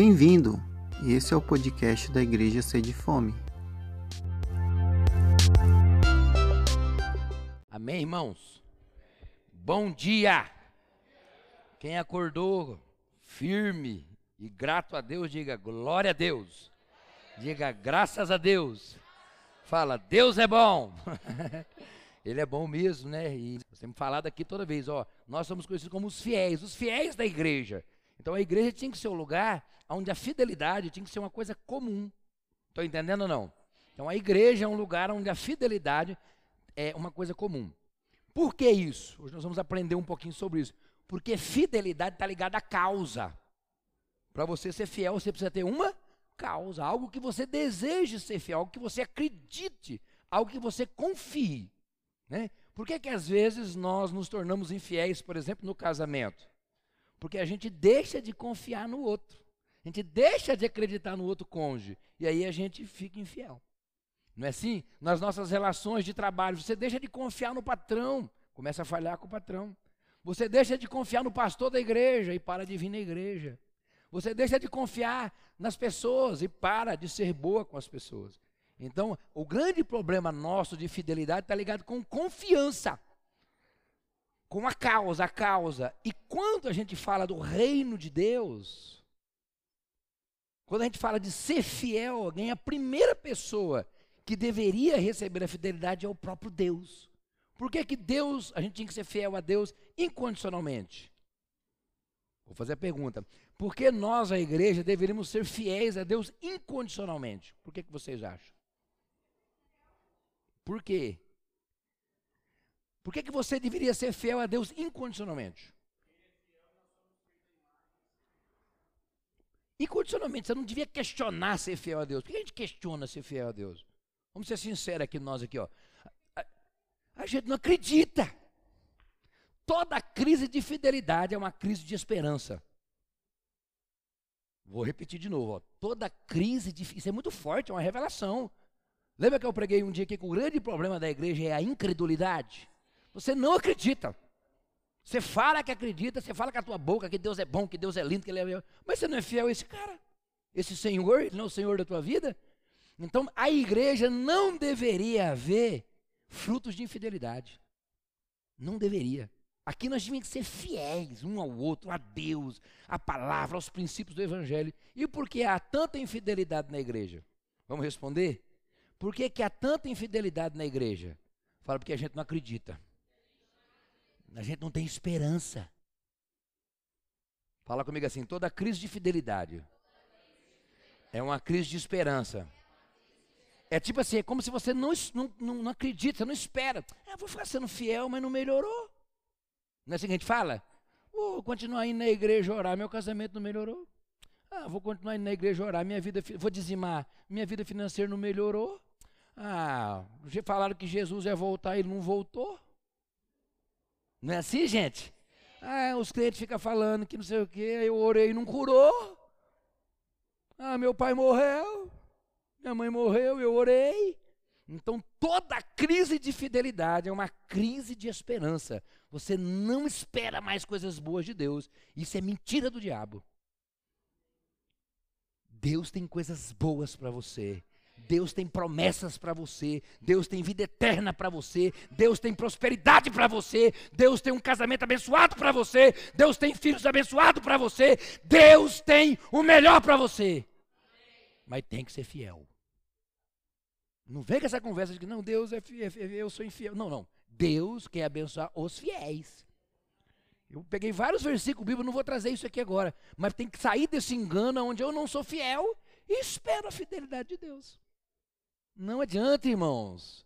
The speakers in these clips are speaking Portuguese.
Bem-vindo! Esse é o podcast da Igreja Sede Fome. Amém, irmãos? Bom dia! Quem acordou firme e grato a Deus, diga glória a Deus. Diga graças a Deus. Fala, Deus é bom. Ele é bom mesmo, né? E temos falado aqui toda vez, ó, nós somos conhecidos como os fiéis, os fiéis da igreja. Então a igreja tinha que ser um lugar onde a fidelidade tinha que ser uma coisa comum. Estou entendendo ou não? Então a igreja é um lugar onde a fidelidade é uma coisa comum. Por que isso? Hoje nós vamos aprender um pouquinho sobre isso. Porque fidelidade está ligada à causa. Para você ser fiel, você precisa ter uma causa, algo que você deseje ser fiel, algo que você acredite, algo que você confie. Né? Por que, que às vezes nós nos tornamos infiéis, por exemplo, no casamento? Porque a gente deixa de confiar no outro. A gente deixa de acreditar no outro cônjuge. E aí a gente fica infiel. Não é assim? Nas nossas relações de trabalho, você deixa de confiar no patrão, começa a falhar com o patrão. Você deixa de confiar no pastor da igreja e para de vir na igreja. Você deixa de confiar nas pessoas e para de ser boa com as pessoas. Então, o grande problema nosso de fidelidade está ligado com confiança, com a causa, a causa. E quando a gente fala do reino de Deus, quando a gente fala de ser fiel a alguém, a primeira pessoa que deveria receber a fidelidade é o próprio Deus. Por que, que Deus, a gente tinha que ser fiel a Deus incondicionalmente? Vou fazer a pergunta. Por que nós, a igreja, deveríamos ser fiéis a Deus incondicionalmente? Por que, que vocês acham? Por quê? Por que, que você deveria ser fiel a Deus incondicionalmente? Incondicionalmente, você não devia questionar ser fiel a Deus. Por que a gente questiona ser fiel a Deus? Vamos ser sinceros aqui, nós aqui, ó. A, a, a gente não acredita. Toda crise de fidelidade é uma crise de esperança. Vou repetir de novo. Ó. Toda crise de. Isso é muito forte, é uma revelação. Lembra que eu preguei um dia aqui que o grande problema da igreja é a incredulidade? Você não acredita. Você fala que acredita, você fala com a tua boca que Deus é bom, que Deus é lindo, que Ele é. Mas você não é fiel a esse cara. Esse Senhor, Ele não é o Senhor da tua vida. Então, a igreja não deveria haver frutos de infidelidade. Não deveria. Aqui nós tínhamos que ser fiéis um ao outro, a Deus, à palavra, aos princípios do Evangelho. E por que há tanta infidelidade na igreja? Vamos responder? Por que, que há tanta infidelidade na igreja? Fala porque a gente não acredita. A gente não tem esperança. Fala comigo assim: toda crise de fidelidade é uma crise de esperança. É tipo assim, é como se você não, não, não, acredita, não espera. Ah, vou ficar sendo fiel, mas não melhorou. Não é assim que a gente fala? Vou continuar indo na igreja orar, meu casamento não melhorou. Ah, vou continuar indo na igreja orar, minha vida, vou dizimar, minha vida financeira não melhorou. Ah, falaram que Jesus ia voltar, ele não voltou. Não é assim, gente? Ah, os clientes ficam falando que não sei o que, eu orei e não curou. Ah, meu pai morreu, minha mãe morreu, eu orei. Então toda crise de fidelidade é uma crise de esperança. Você não espera mais coisas boas de Deus. Isso é mentira do diabo. Deus tem coisas boas para você. Deus tem promessas para você, Deus tem vida eterna para você, Deus tem prosperidade para você, Deus tem um casamento abençoado para você, Deus tem filhos abençoados para você, Deus tem o melhor para você. Mas tem que ser fiel. Não vem com essa conversa de que não, Deus é fiel, eu sou infiel. Não, não. Deus quer abençoar os fiéis. Eu peguei vários versículos bíblicos, não vou trazer isso aqui agora, mas tem que sair desse engano onde eu não sou fiel e espero a fidelidade de Deus. Não adianta, irmãos.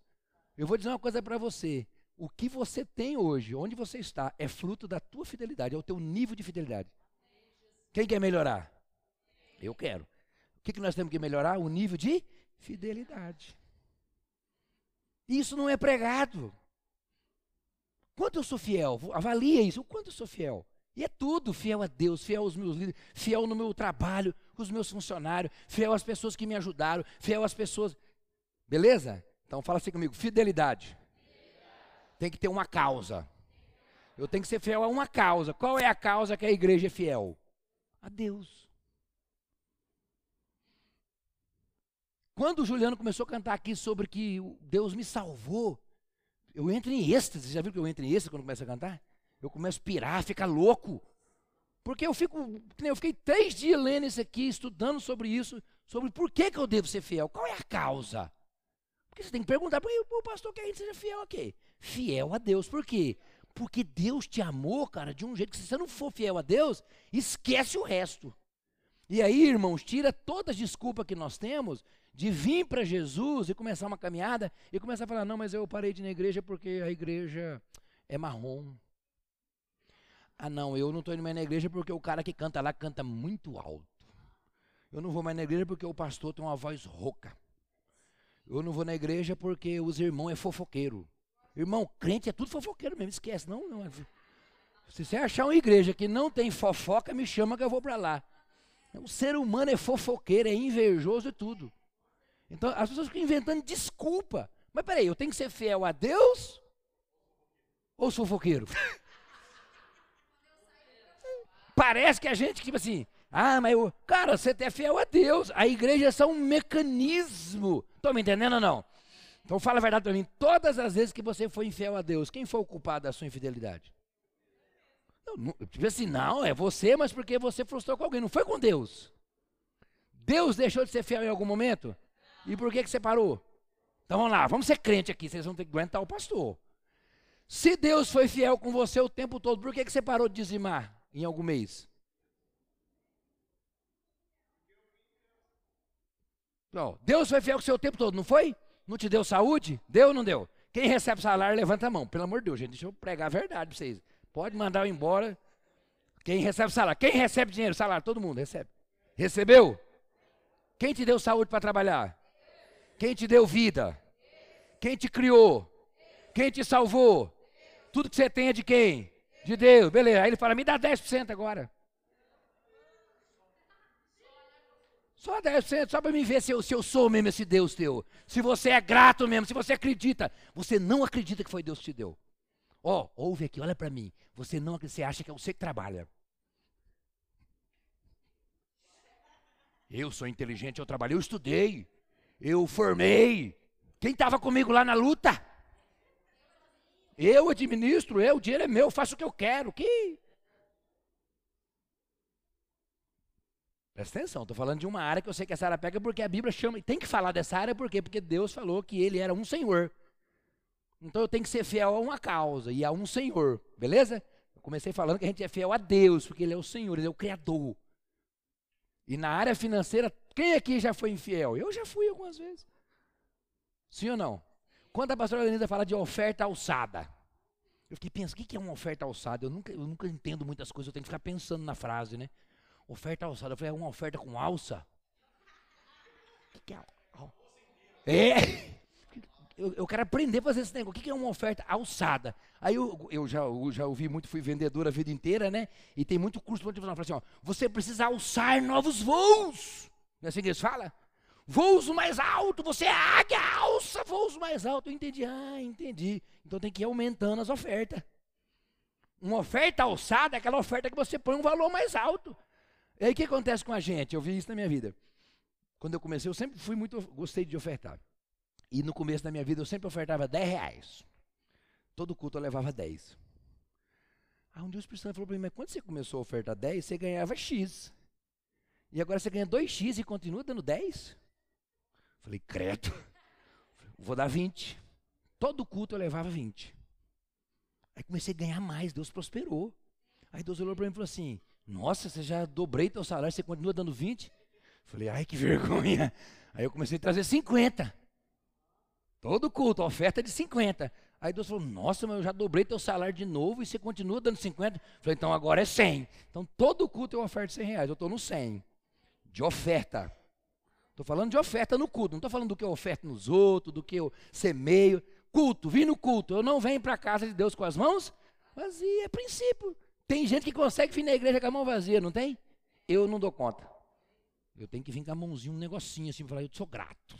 Eu vou dizer uma coisa para você. O que você tem hoje, onde você está, é fruto da tua fidelidade, é o teu nível de fidelidade. Quem quer melhorar? Eu quero. O que, que nós temos que melhorar? O nível de fidelidade. Isso não é pregado. Quanto eu sou fiel? Avalia isso. O quanto eu sou fiel? E é tudo, fiel a Deus, fiel aos meus líderes, fiel no meu trabalho, com os meus funcionários, fiel às pessoas que me ajudaram, fiel às pessoas. Beleza? Então fala assim comigo: fidelidade. Tem que ter uma causa. Eu tenho que ser fiel a uma causa. Qual é a causa que a igreja é fiel? A Deus. Quando o Juliano começou a cantar aqui sobre que Deus me salvou, eu entro em êxtase. Já viu que eu entro em êxtase quando começo a cantar? Eu começo a pirar, ficar louco. Porque eu fico, eu fiquei três dias lendo isso aqui, estudando sobre isso, sobre por que, que eu devo ser fiel. Qual é a causa? Porque você tem que perguntar, por que o pastor quer que a gente seja fiel a quê? Fiel a Deus. Por quê? Porque Deus te amou, cara, de um jeito que se você não for fiel a Deus, esquece o resto. E aí, irmãos, tira todas as desculpas que nós temos de vir para Jesus e começar uma caminhada e começar a falar: não, mas eu parei de ir na igreja porque a igreja é marrom. Ah, não, eu não estou indo mais na igreja porque o cara que canta lá canta muito alto. Eu não vou mais na igreja porque o pastor tem uma voz rouca. Eu não vou na igreja porque os irmãos é fofoqueiro. Irmão, crente é tudo fofoqueiro mesmo, esquece. Não, não. É Se você achar uma igreja que não tem fofoca, me chama que eu vou para lá. O ser humano é fofoqueiro, é invejoso e tudo. Então as pessoas ficam inventando desculpa. Mas peraí, eu tenho que ser fiel a Deus ou sou fofoqueiro? Parece que a gente, tipo assim, ah, mas eu, cara, você é fiel a Deus. A igreja é só um mecanismo. Estão me entendendo ou não? Então fala a verdade para mim. Todas as vezes que você foi infiel a Deus, quem foi o culpado da sua infidelidade? Não, tipo assim, não, é você, mas porque você frustrou com alguém. Não foi com Deus. Deus deixou de ser fiel em algum momento? E por que, que você parou? Então vamos lá, vamos ser crente aqui. Vocês vão ter que aguentar o pastor. Se Deus foi fiel com você o tempo todo, por que, que você parou de dizimar em algum mês? Não, Deus foi fiel com o tempo todo, não foi? Não te deu saúde? Deu ou não deu? Quem recebe salário, levanta a mão. Pelo amor de Deus, gente, deixa eu pregar a verdade para vocês. Pode mandar eu embora. Quem recebe salário? Quem recebe dinheiro? Salário, todo mundo recebe. Recebeu? Quem te deu saúde para trabalhar? Quem te deu vida? Quem te criou? Quem te salvou? Tudo que você tem é de quem? De Deus. Beleza. Aí ele fala: me dá 10% agora. Só 10%, só para me ver se eu, se eu sou mesmo esse Deus teu. Se você é grato mesmo, se você acredita. Você não acredita que foi Deus que te deu. Ó, oh, ouve aqui, olha para mim. Você não você acha que é você que trabalha. Eu sou inteligente, eu trabalhei, eu estudei, eu formei. Quem estava comigo lá na luta? Eu administro, eu, o dinheiro é meu, faço o que eu quero. Que Presta atenção, estou falando de uma área que eu sei que essa área pega porque a Bíblia chama, e tem que falar dessa área por quê? Porque Deus falou que ele era um Senhor. Então eu tenho que ser fiel a uma causa e a um Senhor, beleza? Eu comecei falando que a gente é fiel a Deus, porque Ele é o Senhor, Ele é o Criador. E na área financeira, quem aqui já foi infiel? Eu já fui algumas vezes. Sim ou não? Quando a pastora Lenida fala de oferta alçada, eu fiquei pensando, o que é uma oferta alçada? Eu nunca, eu nunca entendo muitas coisas, eu tenho que ficar pensando na frase, né? Oferta alçada. Eu falei, é uma oferta com alça? O que, que é? É! Eu, eu, quero aprender a fazer esse negócio. O que, é uma oferta alçada? Aí eu, eu, já, eu já ouvi muito, fui vendedor a vida inteira, né? E tem muito curso motivacional. Fala assim, ó, você precisa alçar novos voos. Não é assim que eles falam? Voos mais alto, você é águia, alça voos mais alto. Eu entendi, ah, entendi. Então tem que ir aumentando as ofertas. Uma oferta alçada é aquela oferta que você põe um valor mais alto. E aí o que acontece com a gente? Eu vi isso na minha vida. Quando eu comecei, eu sempre fui muito, gostei de ofertar. E no começo da minha vida eu sempre ofertava 10 reais. Todo culto eu levava 10. Aí um dia o Espírito Santo falou para mim, mas quando você começou a ofertar 10, você ganhava X. E agora você ganha 2X e continua dando 10? Falei, credo. Vou dar 20. Todo culto eu levava 20. Aí comecei a ganhar mais, Deus prosperou. Aí Deus olhou para mim e falou assim: nossa, você já dobrei teu salário, você continua dando 20? Falei, ai que vergonha. Aí eu comecei a trazer 50. Todo culto, oferta de 50. Aí Deus falou, nossa, mas eu já dobrei teu salário de novo e você continua dando 50. Falei, então agora é 100. Então todo culto eu oferto 100 reais, eu estou no 100. De oferta. Estou falando de oferta no culto, não estou falando do que eu oferto nos outros, do que eu semeio. Culto, vim no culto, eu não venho para a casa de Deus com as mãos vazias, é princípio. Tem gente que consegue vir na igreja com a mão vazia, não tem? Eu não dou conta. Eu tenho que vir com a mãozinha, um negocinho assim, falar, eu sou grato.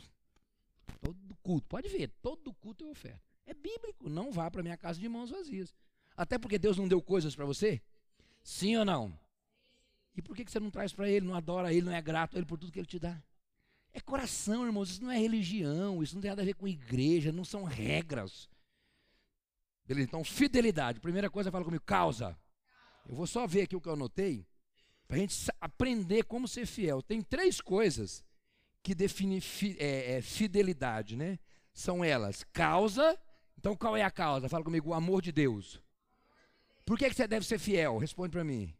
Todo culto, pode ver, todo culto eu oferto. É bíblico, não vá para minha casa de mãos vazias. Até porque Deus não deu coisas para você? Sim ou não? E por que você não traz para Ele, não adora Ele, não é grato a Ele por tudo que Ele te dá? É coração, irmãos. Isso não é religião, isso não tem nada a ver com igreja, não são regras. Beleza? Então, fidelidade. Primeira coisa, fala comigo, causa. Eu vou só ver aqui o que eu anotei, para a gente aprender como ser fiel. Tem três coisas que definem fi, é, é, fidelidade, né? São elas, causa. Então, qual é a causa? Fala comigo, o amor de Deus. Por que, que você deve ser fiel? Responde para mim.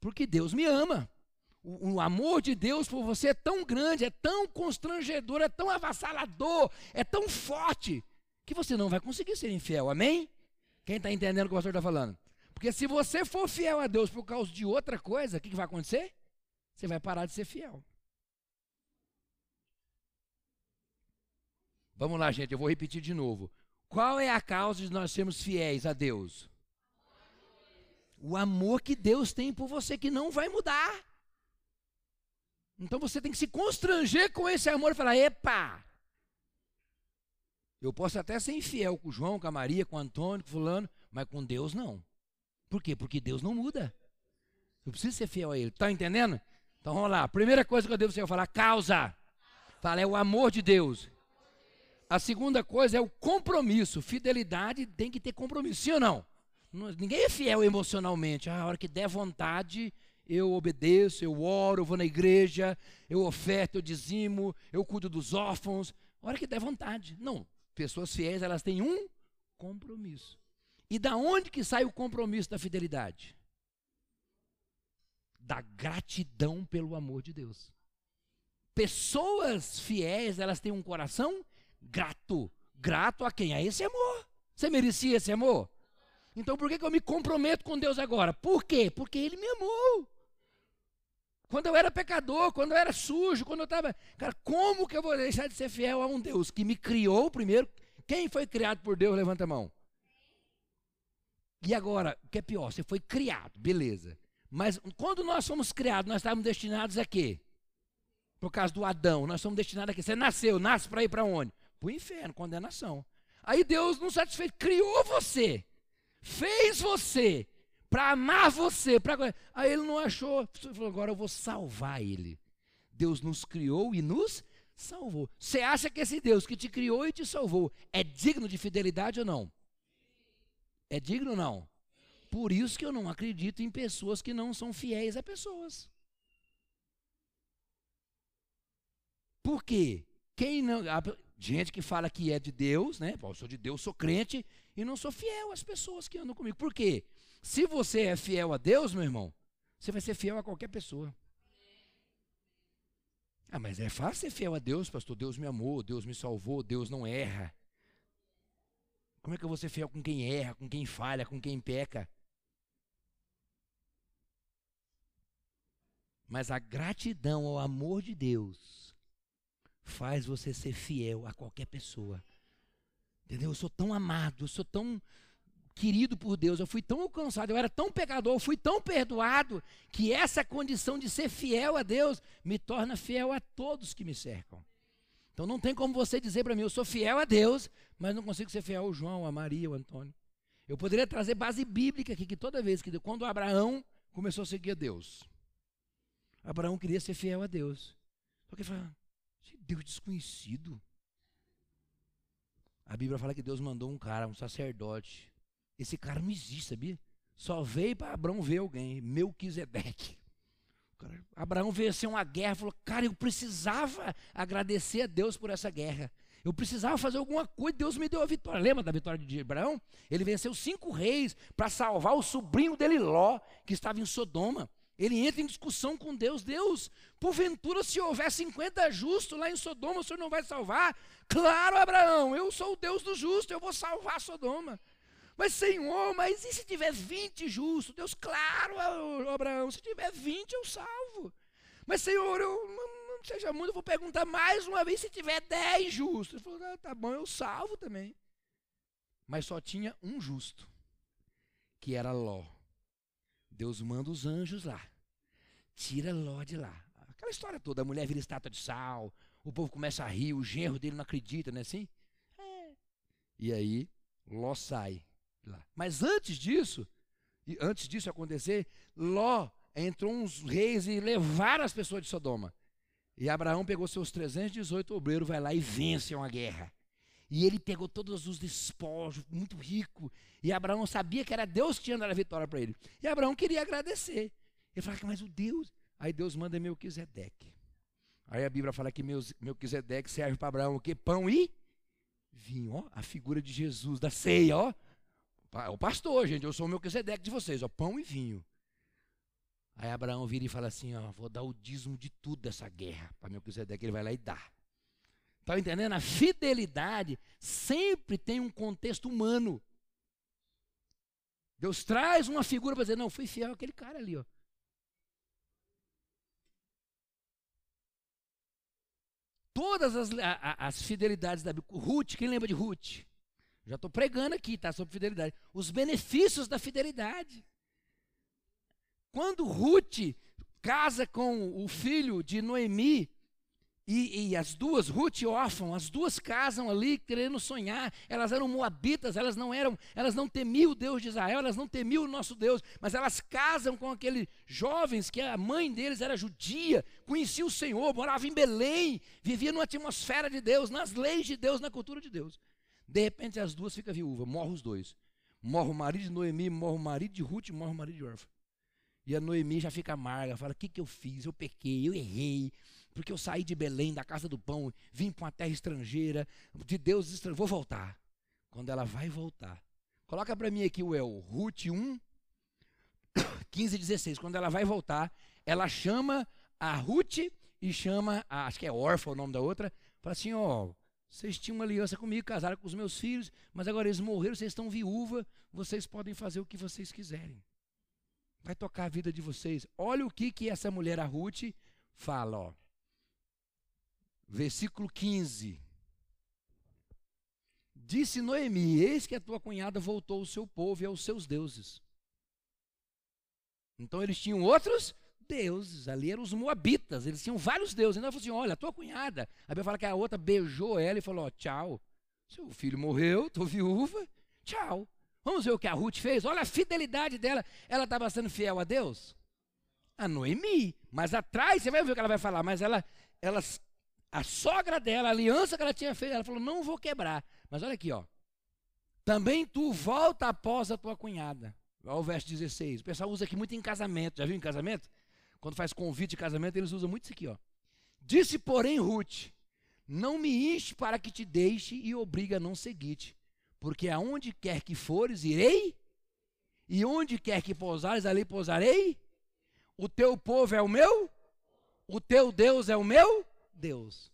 Porque Deus me ama. O, o, amor de Deus por você é tão grande, é tão constrangedor, é tão avassalador, é tão forte, que você não vai conseguir ser infiel. Amém? Quem está entendendo o que o pastor está falando? Porque se você for fiel a Deus por causa de outra coisa, o que, que vai acontecer? Você vai parar de ser fiel. Vamos lá, gente, eu vou repetir de novo. Qual é a causa de nós sermos fiéis a Deus? O amor que Deus tem por você que não vai mudar. Então você tem que se constranger com esse amor e falar: epa! Eu posso até ser infiel com o João, com a Maria, com o Antônio, com o Fulano, mas com Deus não. Por quê? Porque Deus não muda. Eu preciso ser fiel a Ele. Está entendendo? Então vamos lá. Primeira coisa que eu devo ser, falar: causa. Fala, é o amor de Deus. A segunda coisa é o compromisso. Fidelidade tem que ter compromisso, sim ou não? Ninguém é fiel emocionalmente. Ah, a hora que der vontade, eu obedeço, eu oro, eu vou na igreja, eu oferto, eu dizimo, eu cuido dos órfãos. A hora que der vontade. Não. Pessoas fiéis, elas têm um compromisso. E da onde que sai o compromisso da fidelidade? Da gratidão pelo amor de Deus. Pessoas fiéis, elas têm um coração grato. Grato a quem? A esse amor. Você merecia esse amor? Então por que, que eu me comprometo com Deus agora? Por quê? Porque Ele me amou. Quando eu era pecador, quando eu era sujo, quando eu estava. Cara, como que eu vou deixar de ser fiel a um Deus que me criou primeiro? Quem foi criado por Deus? Levanta a mão. E agora, o que é pior? Você foi criado, beleza. Mas quando nós fomos criados, nós estávamos destinados a quê? Por causa do Adão, nós somos destinados a quê? Você nasceu, nasce para ir para onde? Para o inferno, condenação. Aí Deus, não satisfeito, criou você fez você para amar você. Pra... Aí ele não achou, falou, agora eu vou salvar ele. Deus nos criou e nos salvou. Você acha que esse Deus que te criou e te salvou é digno de fidelidade ou não? É digno ou não? Por isso que eu não acredito em pessoas que não são fiéis a pessoas. Por quê? Quem não, gente que fala que é de Deus, né? eu sou de Deus, sou crente e não sou fiel às pessoas que andam comigo. Por quê? Se você é fiel a Deus, meu irmão, você vai ser fiel a qualquer pessoa. Ah, mas é fácil ser fiel a Deus, pastor. Deus me amou, Deus me salvou, Deus não erra. Como é que eu vou ser fiel com quem erra, com quem falha, com quem peca? Mas a gratidão ao amor de Deus faz você ser fiel a qualquer pessoa. Entendeu? Eu sou tão amado, eu sou tão querido por Deus, eu fui tão alcançado, eu era tão pecador, eu fui tão perdoado, que essa condição de ser fiel a Deus me torna fiel a todos que me cercam. Então não tem como você dizer para mim, eu sou fiel a Deus, mas não consigo ser fiel ao João, a Maria, ao Antônio. Eu poderia trazer base bíblica aqui, que toda vez que, quando Abraão começou a seguir a Deus, Abraão queria ser fiel a Deus. Só que ele falou, Deus desconhecido. A Bíblia fala que Deus mandou um cara, um sacerdote. Esse cara não existe, sabia? Só veio para Abraão ver alguém, Melquisedeque. Cara, Abraão venceu uma guerra, falou: Cara, eu precisava agradecer a Deus por essa guerra. Eu precisava fazer alguma coisa, Deus me deu a vitória. Lembra da vitória de Abraão? Ele venceu cinco reis para salvar o sobrinho dele, Ló, que estava em Sodoma. Ele entra em discussão com Deus. Deus, porventura, se houver 50 justos lá em Sodoma, o Senhor não vai salvar? Claro, Abraão, eu sou o Deus do justo, eu vou salvar Sodoma. Mas, Senhor, mas e se tiver 20 justos? Deus, claro, Abraão, se tiver 20 eu salvo. Mas, Senhor, eu não, não seja muito, eu vou perguntar mais uma vez se tiver 10 justos. Ele falou, ah, tá bom, eu salvo também. Mas só tinha um justo, que era Ló. Deus manda os anjos lá. Tira Ló de lá. Aquela história toda, a mulher vira estátua de sal, o povo começa a rir, o genro dele não acredita, não é assim? É. E aí, Ló sai lá. Mas antes disso, e antes disso acontecer, Ló entrou uns reis e levaram as pessoas de Sodoma. E Abraão pegou seus 318 obreiros, vai lá e vence uma guerra. E ele pegou todos os despojos, muito rico. E Abraão sabia que era Deus que tinha dado a vitória para ele. E Abraão queria agradecer. Ele falou, mas o Deus. Aí Deus manda Melquisedeque. Aí a Bíblia fala que Melquisedeque serve para Abraão o quê? Pão e vinho. Ó, a figura de Jesus, da ceia, ó. O pastor, gente, eu sou o Melquisedeque de vocês, ó, pão e vinho. Aí Abraão vira e fala assim: ó, vou dar o dízimo de tudo dessa guerra para Melquisedeque, ele vai lá e dá. Está entendendo? A fidelidade sempre tem um contexto humano. Deus traz uma figura para dizer: não, fui fiel àquele cara ali. Ó. Todas as, a, as fidelidades da Bíblia. Ruth, quem lembra de Ruth? Já estou pregando aqui, tá? Sobre fidelidade. Os benefícios da fidelidade. Quando Ruth casa com o filho de Noemi, e, e, as duas, Ruth e Órfão, as duas casam ali querendo sonhar. Elas eram moabitas, elas não eram, elas não temiam o Deus de Israel, elas não temiam o nosso Deus, mas elas casam com aqueles jovens que a mãe deles era judia, conhecia o Senhor, morava em Belém, vivia numa atmosfera de Deus, nas leis de Deus, na cultura de Deus. De repente as duas ficam viúvas, morrem os dois. Morre o marido de Noemi, morre o marido de Ruth, morre o marido de Órfão. E a Noemi já fica amarga, fala: O que, que eu fiz? Eu pequei, eu errei, porque eu saí de Belém, da casa do pão, vim para uma terra estrangeira, de Deus estrangeiro, vou voltar. Quando ela vai voltar, coloca para mim aqui o El, Ruth 1, 15 e 16. Quando ela vai voltar, ela chama a Ruth e chama, a, acho que é órfã o nome da outra, fala assim: Ó, vocês tinham uma aliança comigo, casaram com os meus filhos, mas agora eles morreram, vocês estão viúva, vocês podem fazer o que vocês quiserem vai tocar a vida de vocês. Olha o que, que essa mulher, a Ruth, fala. Ó. Versículo 15. Disse Noemi: Eis que a tua cunhada voltou ao seu povo e aos seus deuses. Então eles tinham outros deuses, ali eram os moabitas, eles tinham vários deuses. Então ela falou assim: Olha, tua cunhada. A Bíblia fala que a outra beijou ela e falou: Tchau. Seu filho morreu, estou viúva, tchau. Vamos ver o que a Ruth fez? Olha a fidelidade dela. Ela estava sendo fiel a Deus? A Noemi. Mas atrás, você vai ver o que ela vai falar, mas ela, ela, a sogra dela, a aliança que ela tinha feito, ela falou: não vou quebrar. Mas olha aqui, ó. Também tu volta após a tua cunhada. Olha o verso 16. O pessoal usa aqui muito em casamento. Já viu em casamento? Quando faz convite de casamento, eles usam muito isso aqui, ó. Disse, porém, Ruth: Não me enche para que te deixe e obriga a não seguir-te porque aonde quer que fores, irei, e onde quer que pousares, ali pousarei. O teu povo é o meu, o teu Deus é o meu Deus.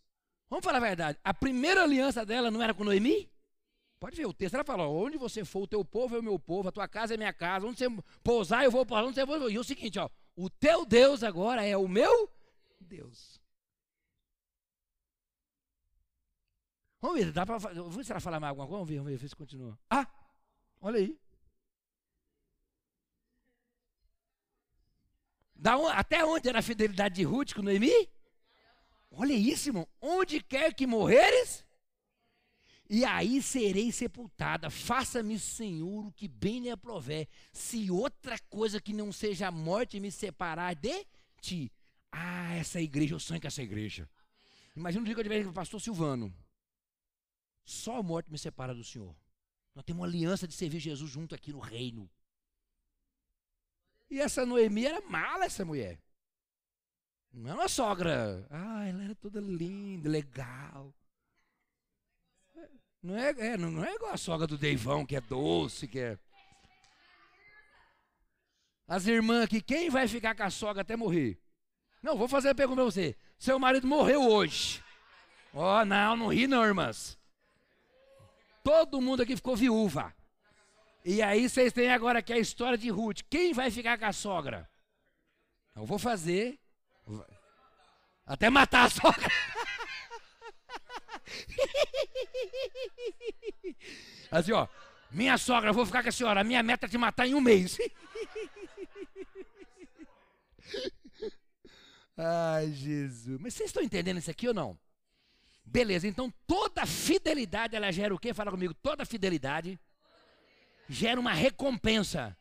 Vamos falar a verdade. A primeira aliança dela não era com Noemi? Pode ver o texto, ela fala: onde você for, o teu povo é o meu povo, a tua casa é minha casa, onde você pousar, eu vou pousar, onde você for. E o seguinte, ó, o teu Deus agora é o meu Deus. Vamos ver, dá para Vamos ver se ela fala mais alguma coisa. Vamos ver, vamos ver, se continua. Ah, olha aí. Onde, até onde era a fidelidade de Ruth com Noemi? Olha isso, irmão. Onde quer que morreres, e aí serei sepultada. Faça-me, Senhor, o que bem lhe aprover. Se outra coisa que não seja a morte me separar de ti. Ah, essa igreja, eu sonho com essa igreja. Imagina o dia que eu tiver com o pastor Silvano. Só a morte me separa do Senhor. Nós temos uma aliança de servir Jesus junto aqui no reino. E essa Noemi era mala, essa mulher. Não é uma sogra. Ah, ela era toda linda, legal. Não é, é, não é igual a sogra do Deivão, que é doce, que é. As irmãs aqui, quem vai ficar com a sogra até morrer? Não, vou fazer a pergunta para você. Seu marido morreu hoje. Ó, oh, não, não ri não, irmãs. Todo mundo aqui ficou viúva. E aí vocês têm agora aqui a história de Ruth. Quem vai ficar com a sogra? Eu vou fazer. Até matar a sogra. Assim, ó. Minha sogra, eu vou ficar com a senhora. A minha meta é te matar em um mês. Ai, Jesus. Mas vocês estão entendendo isso aqui ou não? Beleza, então toda fidelidade ela gera o quê? Fala comigo, toda fidelidade gera uma recompensa.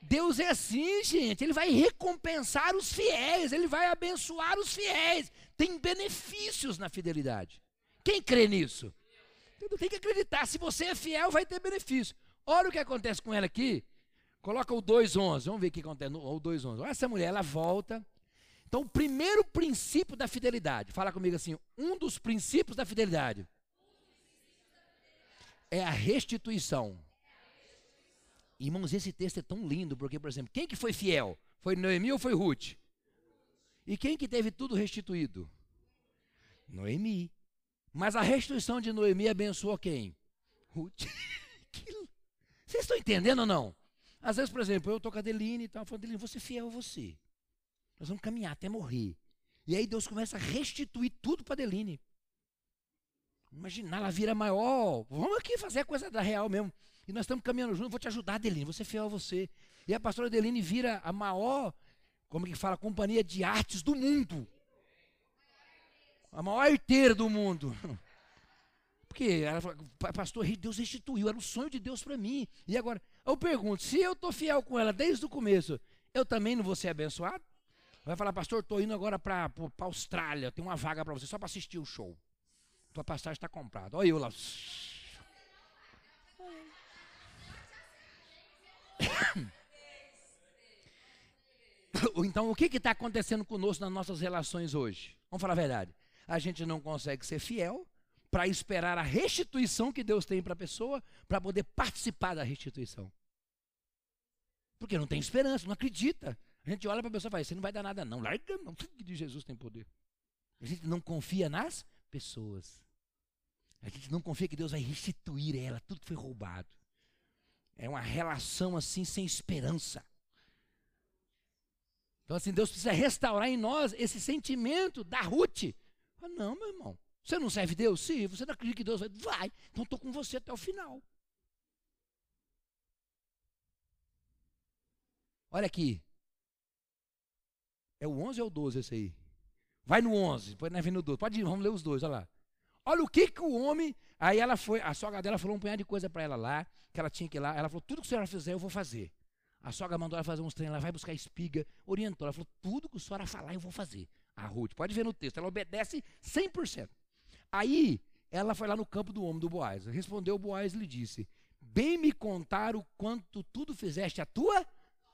Deus é assim, gente. Ele vai recompensar os fiéis, ele vai abençoar os fiéis. Tem benefícios na fidelidade. Quem crê nisso? Tem que acreditar. Se você é fiel, vai ter benefício. Olha o que acontece com ela aqui. Coloca o 2.11. Vamos ver o que acontece o 2.11. Olha essa mulher, ela volta. Então, o primeiro princípio da fidelidade. Fala comigo assim. Um dos princípios da fidelidade é a restituição. Irmãos, esse texto é tão lindo, porque, por exemplo, quem que foi fiel? Foi Noemi ou foi Ruth? E quem que teve tudo restituído? Noemi. Mas a restituição de Noemi abençoou quem? Ruth. Vocês estão entendendo ou não? Às vezes, por exemplo, eu estou com a Adeline e tal, falando, Adeline, você fiel a você. Nós vamos caminhar até morrer. E aí Deus começa a restituir tudo para Adeline. Imagina, ela vira maior. Vamos aqui fazer a coisa da real mesmo. E nós estamos caminhando juntos, vou te ajudar, Adeline, você é fiel a você. E a pastora Adeline vira a maior, como que fala, companhia de artes do mundo. A maior arteira do mundo. Porque ela falou, pastor, Deus restituiu, era o sonho de Deus para mim. E agora, eu pergunto, se eu estou fiel com ela desde o começo, eu também não vou ser abençoado? Vai falar, pastor, estou indo agora para a Austrália, tem uma vaga para você, só para assistir o show. Tua passagem está comprada. Olha eu lá. Então, o que está acontecendo conosco nas nossas relações hoje? Vamos falar a verdade. A gente não consegue ser fiel para esperar a restituição que Deus tem para a pessoa, para poder participar da restituição. Porque não tem esperança, não acredita. A gente olha para a pessoa e fala: Você não vai dar nada, não. Larga, não. De Jesus tem poder. A gente não confia nas pessoas. A gente não confia que Deus vai restituir ela, tudo que foi roubado. É uma relação assim sem esperança. Então, assim, Deus precisa restaurar em nós esse sentimento da Ruth. Não, meu irmão. Você não serve Deus? Sim. Você não acredita que Deus vai? Vai. Então estou com você até o final. Olha aqui. É o 11 ou o 12 esse aí? Vai no 11, depois nós vem no 12. Pode ir, vamos ler os dois, olha lá. Olha o que que o homem. Aí ela foi, a sogra dela falou um punhado de coisa para ela lá, que ela tinha que ir lá. Ela falou: tudo que a senhora fizer, eu vou fazer. A sogra mandou ela fazer uns treinos, ela vai buscar espiga, orientou. Ela falou: tudo que a senhora falar, eu vou fazer. A Ruth, pode ver no texto, ela obedece 100%. Aí ela foi lá no campo do homem do Boaz. Respondeu o Boaz e lhe disse: Bem me contar o quanto tudo fizeste a tua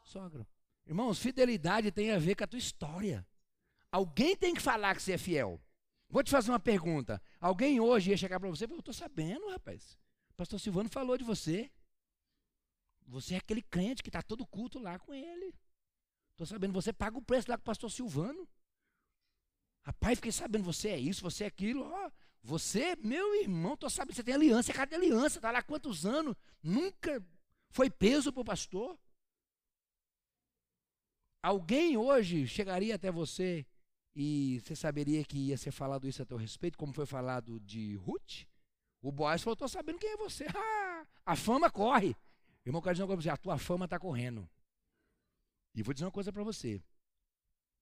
sogra. Irmãos, fidelidade tem a ver com a tua história. Alguém tem que falar que você é fiel. Vou te fazer uma pergunta. Alguém hoje ia chegar para você e falar, eu estou sabendo, rapaz. Pastor Silvano falou de você. Você é aquele crente que está todo culto lá com ele. Estou sabendo, você paga o preço lá com o pastor Silvano. Rapaz, fiquei sabendo, você é isso, você é aquilo. Você, meu irmão, estou sabendo, você tem aliança, é cada aliança, está lá há quantos anos? Nunca foi peso para o pastor. Alguém hoje chegaria até você e você saberia que ia ser falado isso a teu respeito, como foi falado de Ruth? O Boaz falou: estou sabendo quem é você. Ah, a fama corre. Irmão, eu quero dizer uma coisa para você: a tua fama está correndo. E vou dizer uma coisa para você: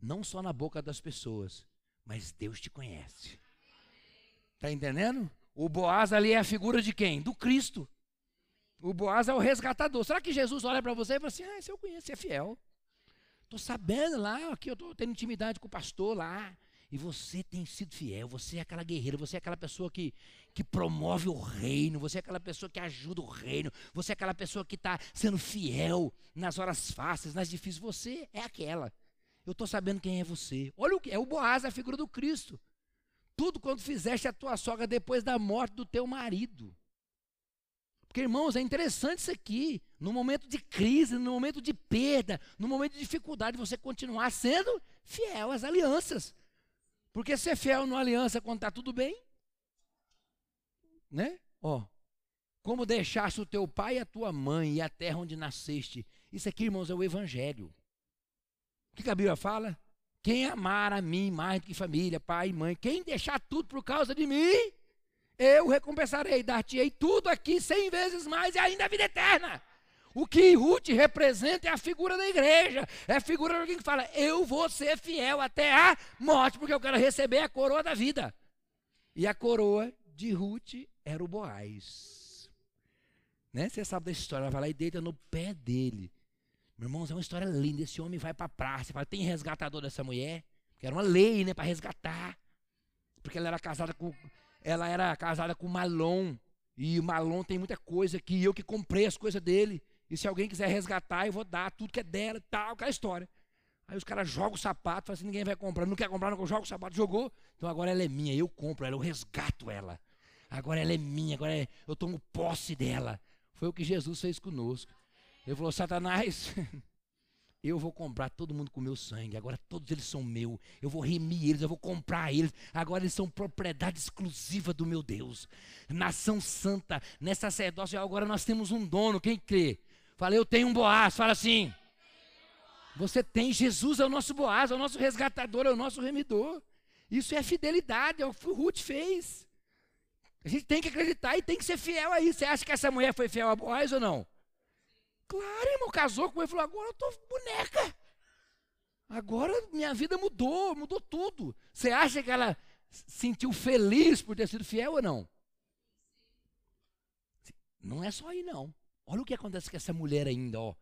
não só na boca das pessoas, mas Deus te conhece. Está entendendo? O Boaz ali é a figura de quem? Do Cristo. O Boaz é o resgatador. Será que Jesus olha para você e fala assim: ah, esse eu conheço, você é fiel. Estou sabendo lá, que eu estou tendo intimidade com o pastor lá. E você tem sido fiel, você é aquela guerreira, você é aquela pessoa que, que promove o reino, você é aquela pessoa que ajuda o reino, você é aquela pessoa que está sendo fiel nas horas fáceis, nas difíceis. Você é aquela. Eu estou sabendo quem é você. Olha o que é o Boaz, a figura do Cristo. Tudo quando fizeste a tua sogra depois da morte do teu marido. Porque, irmãos, é interessante isso aqui. No momento de crise, no momento de perda, no momento de dificuldade, você continuar sendo fiel às alianças. Porque ser fiel numa aliança quando está tudo bem, né? Ó, como deixaste o teu pai e a tua mãe e a terra onde nasceste. Isso aqui, irmãos, é o evangelho. O que a Bíblia fala? Quem amar a mim mais do que família, pai e mãe, quem deixar tudo por causa de mim, eu recompensarei, dar-te-ei tudo aqui cem vezes mais e ainda a vida eterna. O que Ruth representa é a figura da igreja, é a figura de alguém que fala: Eu vou ser fiel até a morte, porque eu quero receber a coroa da vida. E a coroa de Ruth era o Boaz. Né? Você sabe da história, ela vai lá e deita no pé dele. Meu irmão, é uma história linda. Esse homem vai para a praça, fala, tem resgatador dessa mulher? Que era uma lei, né, para resgatar. Porque ela era casada com ela era casada com Malon. E o Malon tem muita coisa que eu que comprei as coisas dele. E se alguém quiser resgatar, eu vou dar tudo que é dela tal, aquela história. Aí os caras jogam o sapato, falam assim, ninguém vai comprar. Não quer comprar, não joga o sapato, jogou. Então agora ela é minha, eu compro ela, eu resgato ela. Agora ela é minha, agora é, eu tomo posse dela. Foi o que Jesus fez conosco. Ele falou, Satanás, eu vou comprar todo mundo com meu sangue. Agora todos eles são meu. Eu vou remir eles, eu vou comprar eles. Agora eles são propriedade exclusiva do meu Deus. Nação santa, nessa sacerdócio, agora nós temos um dono. Quem crê? Fala, eu tenho um Boaz. Fala assim. Você tem, Jesus é o nosso Boaz, é o nosso resgatador, é o nosso remidor. Isso é fidelidade, é o que o Ruth fez. A gente tem que acreditar e tem que ser fiel a isso. Você acha que essa mulher foi fiel a Boaz ou não? Claro, irmão, casou com ele falou: agora eu tô boneca. Agora minha vida mudou, mudou tudo. Você acha que ela sentiu feliz por ter sido fiel ou não? Não é só aí, não. Olha o que acontece com essa mulher ainda, ó.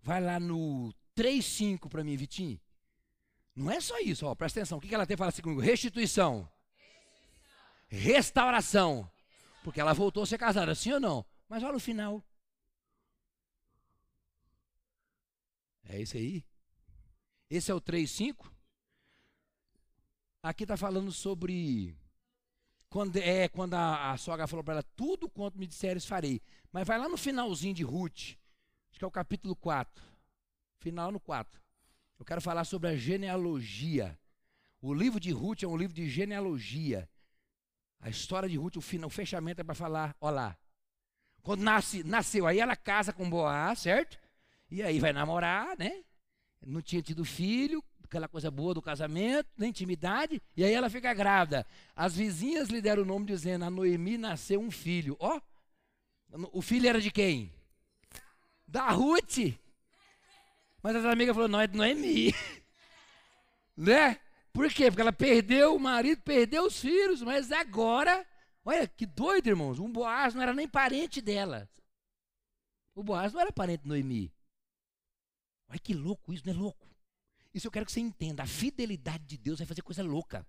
Vai lá no 3,5 para mim, Vitinho. Não é só isso, ó. Presta atenção. O que ela tem? Fala assim comigo: restituição. Restituição. Restauração. Porque ela voltou a ser casada, sim ou não? Mas olha o final. É esse aí? Esse é o 3,5? Aqui está falando sobre. Quando, é, quando a, a sogra falou para ela: Tudo quanto me disseres farei. Mas vai lá no finalzinho de Ruth. Acho que é o capítulo 4. Final no 4. Eu quero falar sobre a genealogia. O livro de Ruth é um livro de genealogia. A história de Ruth, o, final, o fechamento é para falar: olha lá. Quando nasce, nasceu, aí ela casa com Boaz, certo? E aí vai namorar, né? Não tinha tido filho, aquela coisa boa do casamento, da intimidade, e aí ela fica grávida. As vizinhas lhe deram o nome dizendo: a Noemi nasceu um filho. Ó, o filho era de quem? Da Ruth. Mas as amigas falaram: não, é de Noemi. né? Por quê? Porque ela perdeu o marido, perdeu os filhos, mas agora, olha que doido, irmãos. Um Boaz não era nem parente dela. O Boaz não era parente de Noemi. Olha que louco isso, não é louco? Isso eu quero que você entenda. A fidelidade de Deus vai fazer coisa louca.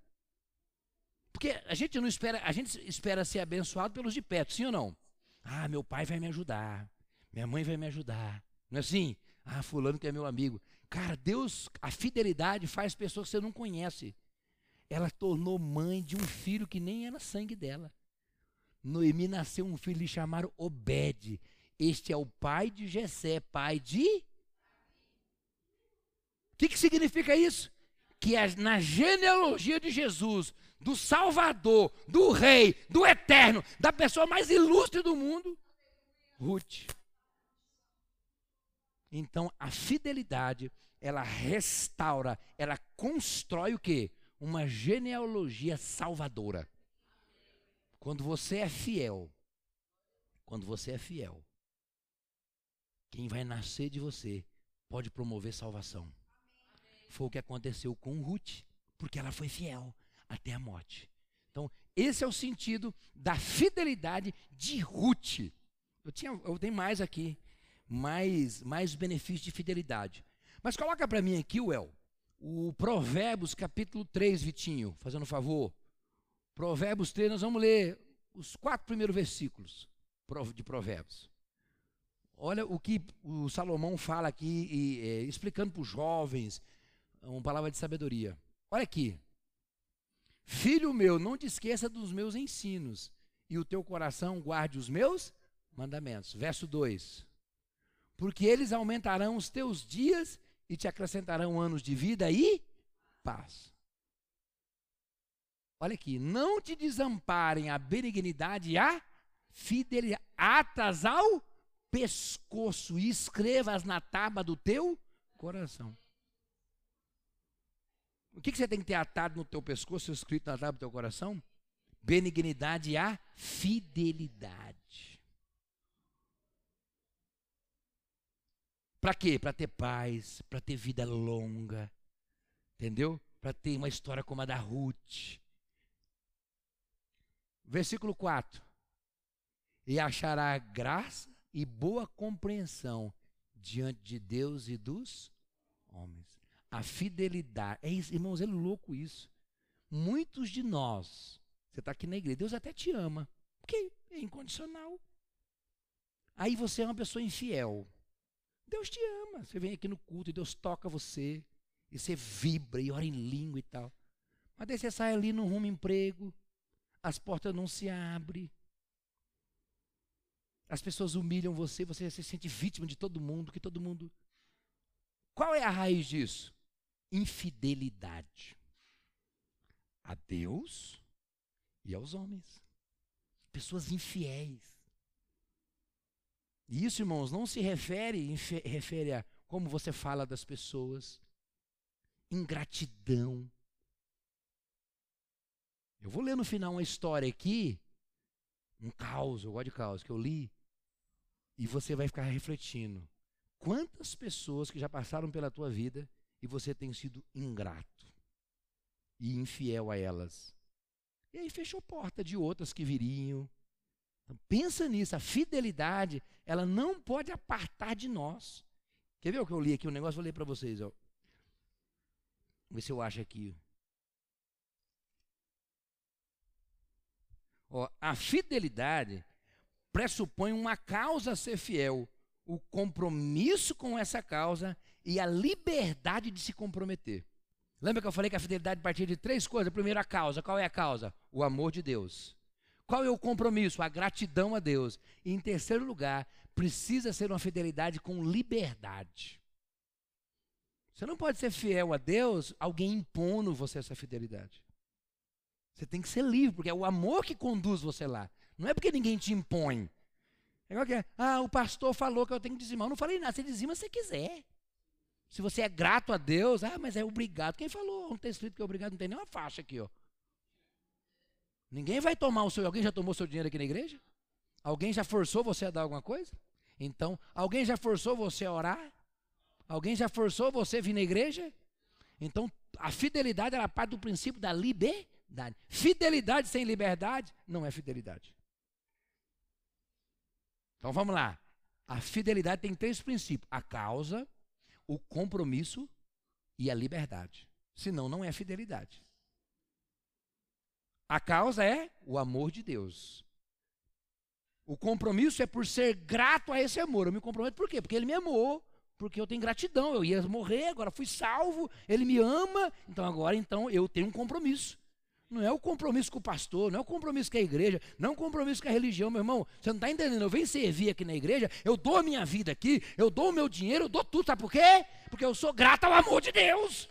Porque a gente não espera, a gente espera ser abençoado pelos de perto, sim ou não? Ah, meu pai vai me ajudar. Minha mãe vai me ajudar. Não é assim? Ah, fulano que é meu amigo. Cara, Deus, a fidelidade faz pessoas que você não conhece. Ela tornou mãe de um filho que nem era sangue dela. Noemi nasceu um filho, lhe chamaram Obed. Este é o pai de Jessé, pai de que, que significa isso? Que na genealogia de Jesus, do Salvador, do Rei, do Eterno, da pessoa mais ilustre do mundo, Ruth. Então, a fidelidade, ela restaura, ela constrói o quê? Uma genealogia salvadora. Quando você é fiel, quando você é fiel, quem vai nascer de você pode promover salvação. Foi o que aconteceu com Ruth, porque ela foi fiel até a morte. Então, esse é o sentido da fidelidade de Ruth. Eu, tinha, eu tenho mais aqui, mais, mais benefícios de fidelidade. Mas coloca para mim aqui, Well, o Provérbios capítulo 3, Vitinho, fazendo um favor. Provérbios 3, nós vamos ler os quatro primeiros versículos de Provérbios. Olha o que o Salomão fala aqui, e, é, explicando para os jovens, uma palavra de sabedoria. Olha aqui. Filho meu, não te esqueça dos meus ensinos, e o teu coração guarde os meus mandamentos. Verso 2. Porque eles aumentarão os teus dias e te acrescentarão anos de vida e paz. Olha aqui, não te desamparem a benignidade e a fidelidade, atas ao pescoço e escrevas na tábua do teu coração. O que, que você tem que ter atado no teu pescoço, escrito na tábua do teu coração? Benignidade e a fidelidade. Para quê? Para ter paz, para ter vida longa, entendeu? Para ter uma história como a da Ruth. Versículo 4. E achará graça e boa compreensão diante de Deus e dos homens. A fidelidade. É isso, irmãos, é louco isso. Muitos de nós, você está aqui na igreja, Deus até te ama, porque é incondicional. Aí você é uma pessoa infiel. Deus te ama. Você vem aqui no culto e Deus toca você. E você vibra e ora em língua e tal. Mas daí você sai ali, não rumo emprego. As portas não se abrem. As pessoas humilham você, você se sente vítima de todo mundo, que todo mundo. Qual é a raiz disso? Infidelidade. A Deus e aos homens. Pessoas infiéis. E isso, irmãos, não se refere, refere a como você fala das pessoas, ingratidão. Eu vou ler no final uma história aqui, um caos, eu gosto de caos, que eu li, e você vai ficar refletindo. Quantas pessoas que já passaram pela tua vida e você tem sido ingrato e infiel a elas? E aí fechou porta de outras que viriam. Então, pensa nisso, a fidelidade, ela não pode apartar de nós. Quer ver o que eu li aqui? O um negócio vou ler para vocês. Ó. Vê se eu acho aqui. Ó, a fidelidade pressupõe uma causa a ser fiel, o compromisso com essa causa e a liberdade de se comprometer. Lembra que eu falei que a fidelidade partia de três coisas? Primeiro, a causa. Qual é a causa? O amor de Deus. Qual é o compromisso? A gratidão a Deus. E em terceiro lugar, precisa ser uma fidelidade com liberdade. Você não pode ser fiel a Deus alguém impondo você essa fidelidade. Você tem que ser livre, porque é o amor que conduz você lá. Não é porque ninguém te impõe. É igual que é, ah, o pastor falou que eu tenho que dizimar. Eu não falei nada, você dizima se quiser. Se você é grato a Deus, ah, mas é obrigado. Quem falou? Não tem escrito que é obrigado, não tem nenhuma faixa aqui, ó. Ninguém vai tomar o seu. Alguém já tomou seu dinheiro aqui na igreja? Alguém já forçou você a dar alguma coisa? Então, alguém já forçou você a orar? Alguém já forçou você a vir na igreja? Então, a fidelidade era parte do princípio da liberdade. Fidelidade sem liberdade não é fidelidade. Então vamos lá. A fidelidade tem três princípios: a causa, o compromisso e a liberdade. Senão, não é fidelidade. A causa é o amor de Deus. O compromisso é por ser grato a esse amor. Eu me comprometo por quê? Porque ele me amou, porque eu tenho gratidão. Eu ia morrer, agora fui salvo, ele me ama, então agora então eu tenho um compromisso. Não é o compromisso com o pastor, não é o compromisso com a igreja, não é o compromisso com a religião, meu irmão. Você não está entendendo? Eu venho servir aqui na igreja, eu dou a minha vida aqui, eu dou o meu dinheiro, eu dou tudo. Sabe por quê? Porque eu sou grato ao amor de Deus.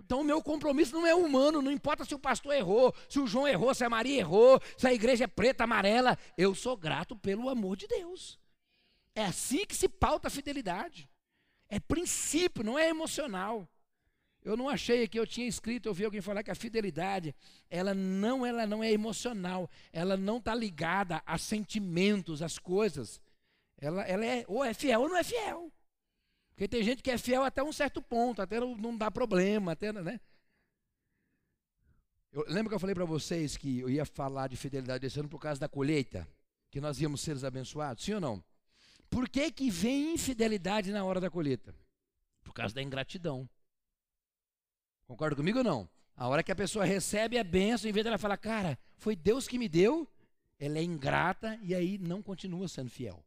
Então o meu compromisso não é humano, não importa se o pastor errou, se o João errou, se a Maria errou, se a igreja é preta, amarela. Eu sou grato pelo amor de Deus. É assim que se pauta a fidelidade. É princípio, não é emocional. Eu não achei que eu tinha escrito, eu vi alguém falar que a fidelidade, ela não, ela não é emocional, ela não está ligada a sentimentos, às coisas. Ela, ela é ou é fiel ou não é fiel. Porque tem gente que é fiel até um certo ponto, até não, dá problema, até, né? Eu lembro que eu falei para vocês que eu ia falar de fidelidade esse ano por causa da colheita, que nós íamos ser abençoados, sim ou não? Por que, que vem infidelidade na hora da colheita? Por causa da ingratidão. Concorda comigo ou não? A hora que a pessoa recebe a benção, em vez dela falar, cara, foi Deus que me deu, ela é ingrata e aí não continua sendo fiel.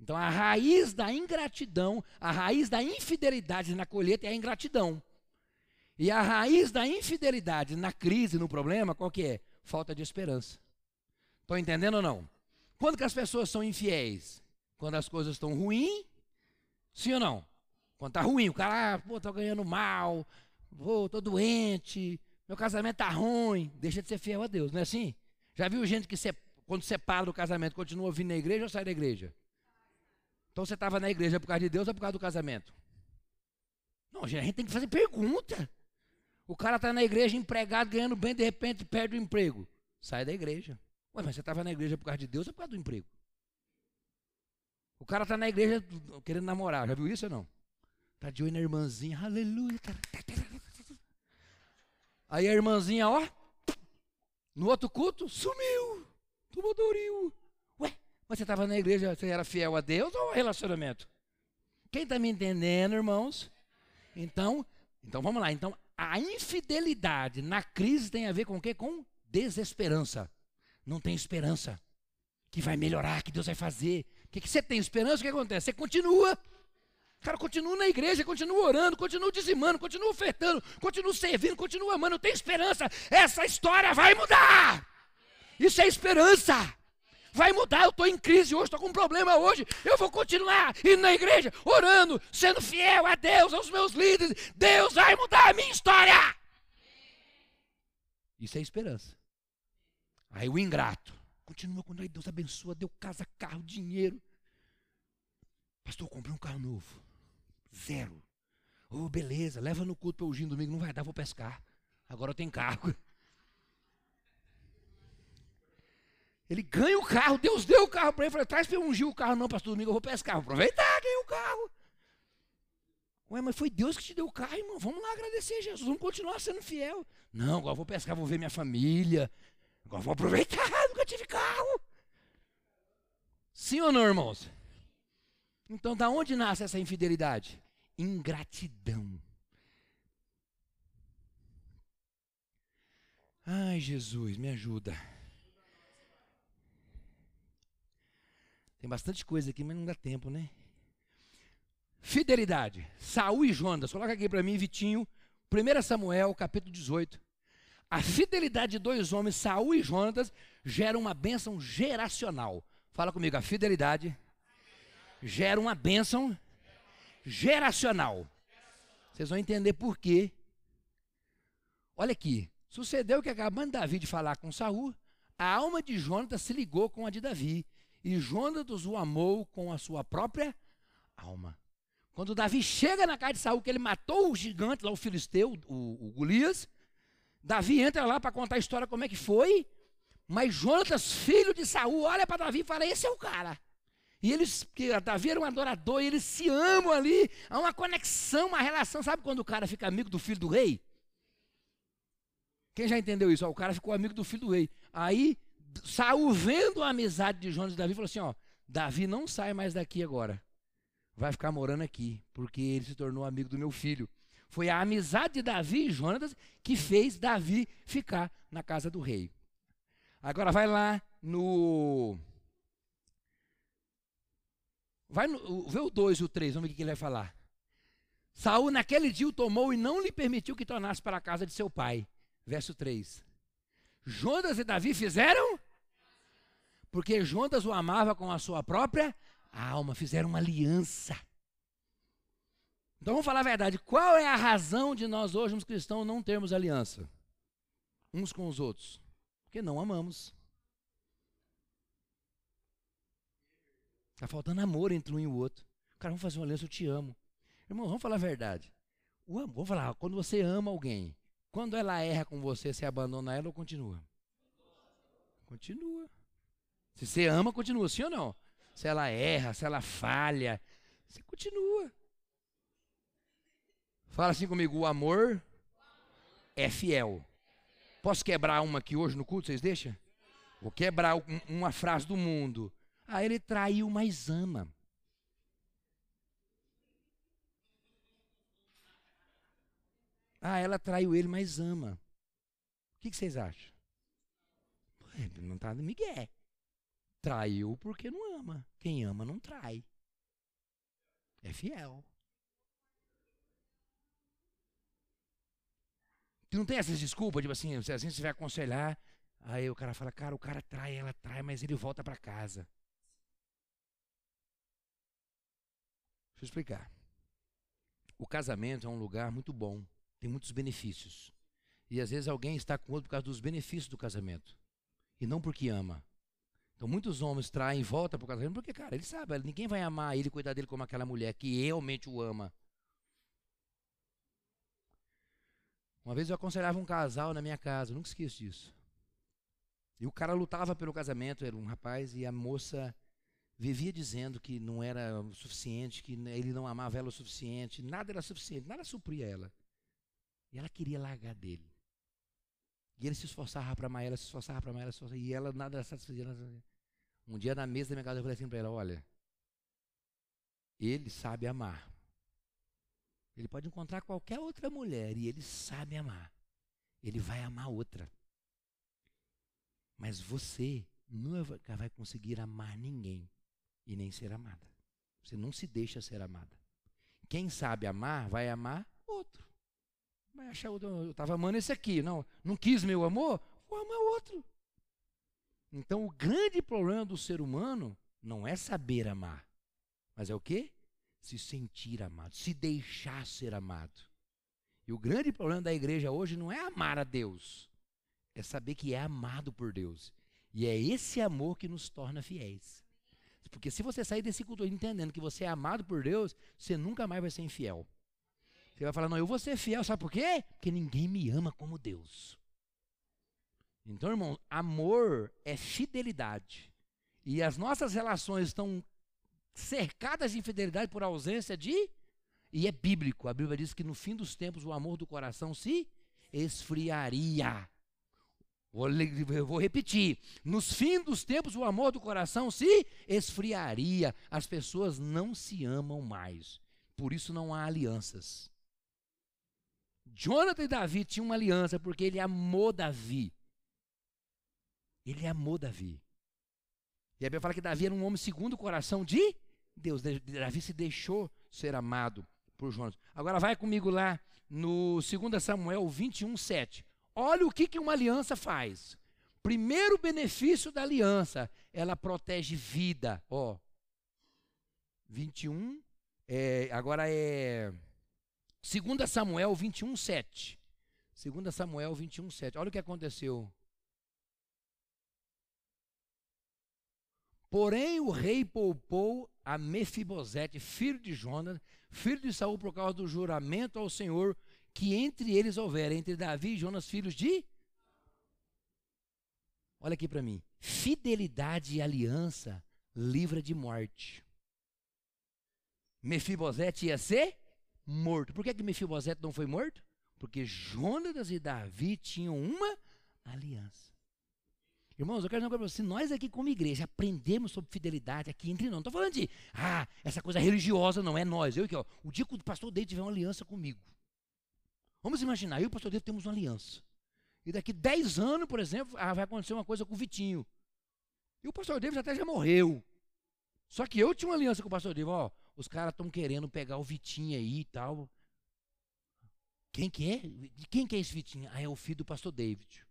Então a raiz da ingratidão, a raiz da infidelidade na colheita é a ingratidão. E a raiz da infidelidade na crise, no problema, qual que é? Falta de esperança. Estão entendendo ou não? Quando que as pessoas são infiéis? Quando as coisas estão ruins? Sim ou não? Quando está ruim, o cara, ah, pô, tô ganhando mal, Vou, tô doente, meu casamento tá ruim. Deixa de ser fiel a Deus, não é assim? Já viu gente que quando separa do casamento continua vindo na igreja ou sai da igreja? Então você estava na igreja por causa de Deus ou por causa do casamento? Não, a gente tem que fazer pergunta. O cara está na igreja empregado, ganhando bem, de repente perde o emprego. Sai da igreja. Ué, mas você estava na igreja por causa de Deus ou por causa do emprego? O cara está na igreja querendo namorar, já viu isso ou não? Está de olho na irmãzinha, aleluia. Aí a irmãzinha, ó, no outro culto, sumiu. Tomou Doril. Ué, mas você estava na igreja, você era fiel a Deus ou ao relacionamento? Quem está me entendendo, irmãos? Então, então vamos lá. Então, a infidelidade na crise tem a ver com o quê? Com desesperança. Não tem esperança que vai melhorar, que Deus vai fazer. O que, que você tem esperança? O que acontece? Você continua. Cara, continua na igreja, continua orando, continua dizimando, continua ofertando, continua servindo, continua amando. Tem esperança. Essa história vai mudar. Isso é esperança. Vai mudar, eu estou em crise hoje, estou com um problema hoje. Eu vou continuar indo na igreja, orando, sendo fiel a Deus, aos meus líderes. Deus vai mudar a minha história. Isso é esperança. Aí o ingrato continua quando Deus abençoa, deu casa, carro, dinheiro. Pastor, eu comprei um carro novo. Zero. Oh, beleza, leva no culto para o domingo, não vai dar, vou pescar. Agora eu tenho carro. Ele ganha o carro, Deus deu o carro para ele. Falei, traz para eu ungir o carro, não, pastor domingo, eu vou pescar. Vou aproveitar, ganhei o carro. Ué, mas foi Deus que te deu o carro, irmão. Vamos lá agradecer Jesus, vamos continuar sendo fiel. Não, agora vou pescar, vou ver minha família. Agora vou aproveitar, nunca tive carro. Sim ou não, irmãos? Então, da onde nasce essa infidelidade? Ingratidão. Ai, Jesus, me ajuda. Tem bastante coisa aqui, mas não dá tempo, né? Fidelidade. Saul e Jonas. Coloca aqui para mim, Vitinho. 1 Samuel, capítulo 18. A fidelidade de dois homens, Saul e Jonas, gera uma bênção geracional. Fala comigo, a fidelidade gera uma bênção geracional. Vocês vão entender por quê. Olha aqui. Sucedeu que acabando Davi de falar com Saul, a alma de Jonas se ligou com a de Davi e Jonatas o amou com a sua própria alma. Quando Davi chega na casa de Saul, que ele matou o gigante lá, o filisteu, o, o Golias, Davi entra lá para contar a história como é que foi, mas Jonatas, filho de Saul, olha para Davi e fala: Esse é o cara. E eles, que Davi era um adorador, e eles se amam ali, há uma conexão, uma relação. Sabe quando o cara fica amigo do filho do rei? Quem já entendeu isso? O cara ficou amigo do filho do rei. Aí Saul, vendo a amizade de Jonas e Davi, falou assim: ó, Davi não sai mais daqui agora. Vai ficar morando aqui, porque ele se tornou amigo do meu filho. Foi a amizade de Davi e Jonas que fez Davi ficar na casa do rei. Agora vai lá no. Vai no. Vê o 2 e o 3, vamos ver o que ele vai falar. Saul naquele dia o tomou e não lhe permitiu que tornasse para a casa de seu pai. Verso 3. Jonas e Davi fizeram? Porque Jonas o amava com a sua própria alma, fizeram uma aliança. Então vamos falar a verdade. Qual é a razão de nós hoje, os cristãos, não termos aliança uns com os outros? Porque não amamos. Está faltando amor entre um e o outro. Cara, vamos fazer uma aliança, eu te amo. Irmão, vamos falar a verdade. O amor, vamos falar, quando você ama alguém, quando ela erra com você, você abandona ela ou continua? Continua. Se você ama, continua, sim ou não? Se ela erra, se ela falha, você continua. Fala assim comigo, o amor é fiel. Posso quebrar uma aqui hoje no culto, vocês deixam? Vou quebrar um, uma frase do mundo. Ah, ele traiu, mas ama. Ah, ela traiu ele, mas ama. O que, vocês acham? Não está no Miguel. Traiu porque não ama. Quem ama não trai. É fiel. Tu não tem essas desculpas, tipo assim, se assim você vai aconselhar, aí o cara fala, cara, o cara trai, ela trai, mas ele volta para casa. Eu explicar. O casamento é um lugar muito bom tem muitos benefícios. E às vezes alguém está com outro por causa dos benefícios do casamento. E não porque ama. Então muitos homens traem volta o casamento porque, cara, ele sabe, ninguém vai amar ele, cuidar dele como aquela mulher que realmente o ama. Uma vez eu aconselhava um casal na minha casa, nunca esqueço disso. E o cara lutava pelo casamento, era um rapaz, e a moça vivia dizendo que não era o suficiente, que ele não amava ela o suficiente, nada era suficiente, nada supria ela. E ela queria largar dele. E ele se esforçava para amar ela, se esforçava para amar ela, esforçava, e ela nada satisfazia. Um dia na mesa da minha casa eu falei assim para ela: Olha, ele sabe amar. Ele pode encontrar qualquer outra mulher e ele sabe amar. Ele vai amar outra. Mas você nunca vai conseguir amar ninguém e nem ser amada. Você não se deixa ser amada. Quem sabe amar, vai amar outro. Vai achar. Eu estava amando esse aqui. Não, não quis meu amor? Vou amar outro. Então o grande problema do ser humano não é saber amar, mas é o quê? Se sentir amado, se deixar ser amado. E o grande problema da igreja hoje não é amar a Deus, é saber que é amado por Deus. E é esse amor que nos torna fiéis. Porque se você sair desse culto entendendo que você é amado por Deus, você nunca mais vai ser infiel. Você vai falar, não, eu vou ser fiel, sabe por quê? Porque ninguém me ama como Deus. Então, irmão, amor é fidelidade. E as nossas relações estão cercadas de infidelidade por ausência de. E é bíblico. A Bíblia diz que no fim dos tempos o amor do coração se esfriaria. Vou, vou repetir. Nos fins dos tempos, o amor do coração se esfriaria. As pessoas não se amam mais. Por isso não há alianças. Jonathan e Davi tinham uma aliança porque ele amou Davi. Ele amou Davi. E a Bíblia fala que Davi era um homem segundo o coração de Deus. Davi se deixou ser amado por Jonas. Agora vai comigo lá no 2 Samuel 21, 7. Olha o que, que uma aliança faz. Primeiro benefício da aliança, ela protege vida. Ó, 21, é, agora é 2 Samuel 21, 7. 2 Samuel 21, 7. Olha o que aconteceu. Porém, o rei poupou a Mefibosete, filho de Jonas, filho de Saul, por causa do juramento ao Senhor que entre eles houver, entre Davi e Jonas, filhos de. Olha aqui para mim. Fidelidade e aliança livra de morte. Mefibosete ia ser morto. Por que, que Mefibosete não foi morto? Porque Jonas e Davi tinham uma aliança. Irmãos, eu quero dizer para você. Se nós aqui, como igreja, aprendemos sobre fidelidade aqui entre nós, não estou falando de, ah, essa coisa religiosa, não é nós. Eu aqui, ó, o dia que o pastor Deide tiver uma aliança comigo, Vamos imaginar, eu e o pastor Deus temos uma aliança. E daqui 10 anos, por exemplo, ah, vai acontecer uma coisa com o Vitinho. E o pastor David até já morreu. Só que eu tinha uma aliança com o pastor David, ó, os caras estão querendo pegar o Vitinho aí e tal. Quem que é? Quem que é esse Vitinho? Ah, é o filho do pastor David.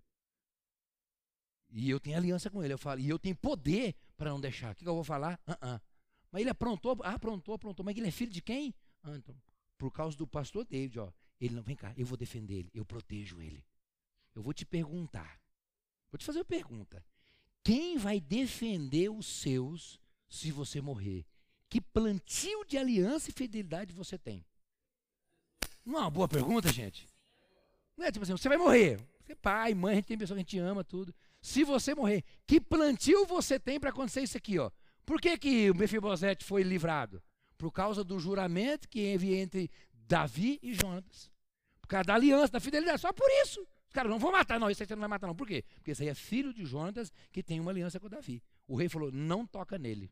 E eu tenho aliança com ele. Eu falo, e eu tenho poder para não deixar. O que, que eu vou falar? Uh -uh. Mas ele aprontou, ah, aprontou, aprontou. Mas ele é filho de quem? Ah, então, por causa do pastor David, ó. Ele não, vem cá, eu vou defender ele, eu protejo ele. Eu vou te perguntar, vou te fazer uma pergunta. Quem vai defender os seus se você morrer? Que plantio de aliança e fidelidade você tem? Não é uma boa pergunta, gente? Não é tipo assim, você vai morrer. Você é pai, mãe, a gente tem pessoa que a gente ama, tudo. Se você morrer, que plantio você tem para acontecer isso aqui, ó? Por que, que o Mefibosete foi livrado? Por causa do juramento que havia entre Davi e Jonas. Causa da aliança, da fidelidade. Só por isso. Os caras não vão matar, não. Isso aí você não vai matar, não. Por quê? Porque esse aí é filho de Jonas que tem uma aliança com Davi. O rei falou: não toca nele.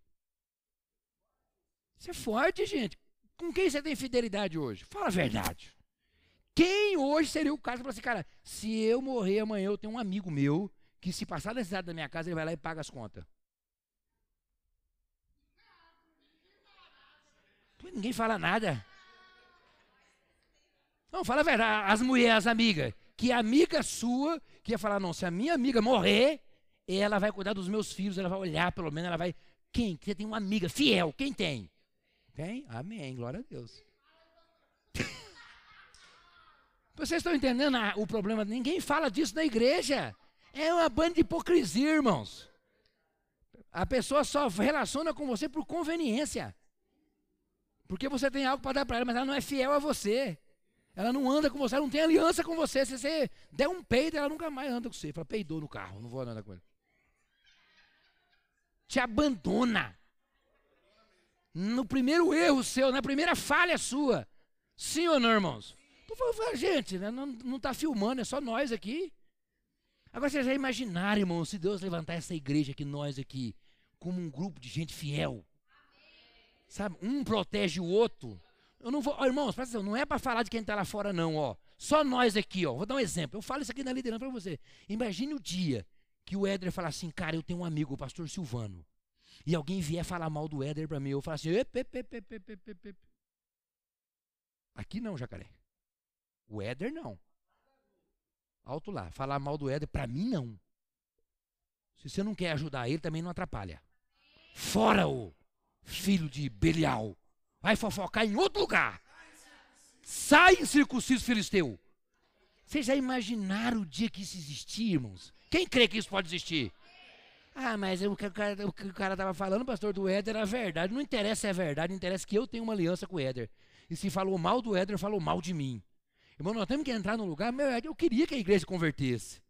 Isso é forte, gente. Com quem você tem fidelidade hoje? Fala a verdade. Quem hoje seria o caso para assim, cara, se eu morrer amanhã, eu tenho um amigo meu que se passar necessidade da minha casa, ele vai lá e paga as contas. Ninguém fala nada. Não, fala a verdade. As mulheres, as amigas. Que a amiga sua, que ia falar, não, se a minha amiga morrer, ela vai cuidar dos meus filhos, ela vai olhar, pelo menos, ela vai. Quem? Você tem uma amiga fiel. Quem tem? Tem? Amém. Glória a Deus. Vocês estão entendendo o problema? Ninguém fala disso na igreja. É uma banda de hipocrisia, irmãos. A pessoa só relaciona com você por conveniência. Porque você tem algo para dar para ela, mas ela não é fiel a você. Ela não anda com você, ela não tem aliança com você. Se você der um peido, ela nunca mais anda com você. Fala, peidou no carro, não vou andar com ele. Te abandona. No primeiro erro seu, na primeira falha sua. Sim ou não, irmãos? Tô falando, gente, né? não está filmando, é só nós aqui. Agora vocês já imaginaram, irmão, se Deus levantar essa igreja aqui, nós aqui, como um grupo de gente fiel. Sabe? Um protege o outro. Eu não vou, ó, irmãos, presta atenção, não é para falar de quem está lá fora, não, ó. Só nós aqui, ó. Vou dar um exemplo. Eu falo isso aqui na liderança para você. Imagine o dia que o Éder falar assim, cara, eu tenho um amigo, o pastor Silvano. E alguém vier falar mal do Éder para mim, eu falo assim, ep, aqui não, jacaré. O Éder não. Alto lá, falar mal do Éder, para mim não. Se você não quer ajudar ele, também não atrapalha. Fora o filho de Belial. Vai fofocar em outro lugar. Sai, circunciso filisteu. Vocês já imaginaram o dia que isso existir, irmãos? Quem crê que isso pode existir? Ah, mas o que o cara, o que o cara tava falando, pastor, do Éder era verdade. Não interessa se é verdade, interessa que eu tenho uma aliança com o Éder. E se falou mal do Éder, falou mal de mim. Irmão, nós temos que entrar num lugar, meu, eu queria que a igreja convertesse.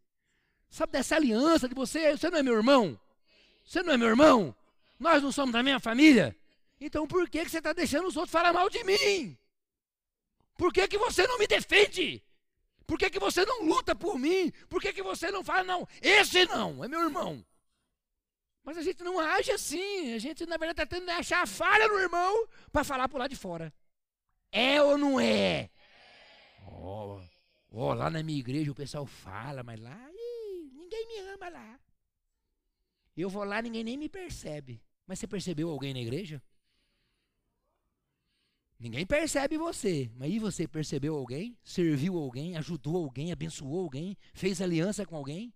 Sabe dessa aliança de você? Você não é meu irmão? Você não é meu irmão? Nós não somos da mesma família? Então por que, que você está deixando os outros falar mal de mim? Por que, que você não me defende? Por que, que você não luta por mim? Por que, que você não fala, não, esse não, é meu irmão? Mas a gente não age assim. A gente, na verdade, está tentando achar a falha no irmão para falar por lá de fora. É ou não é? Ó, oh, oh, lá na minha igreja o pessoal fala, mas lá ih, ninguém me ama lá. Eu vou lá, ninguém nem me percebe. Mas você percebeu alguém na igreja? Ninguém percebe você, mas e você percebeu alguém? Serviu alguém? Ajudou alguém? Abençoou alguém? Fez aliança com alguém?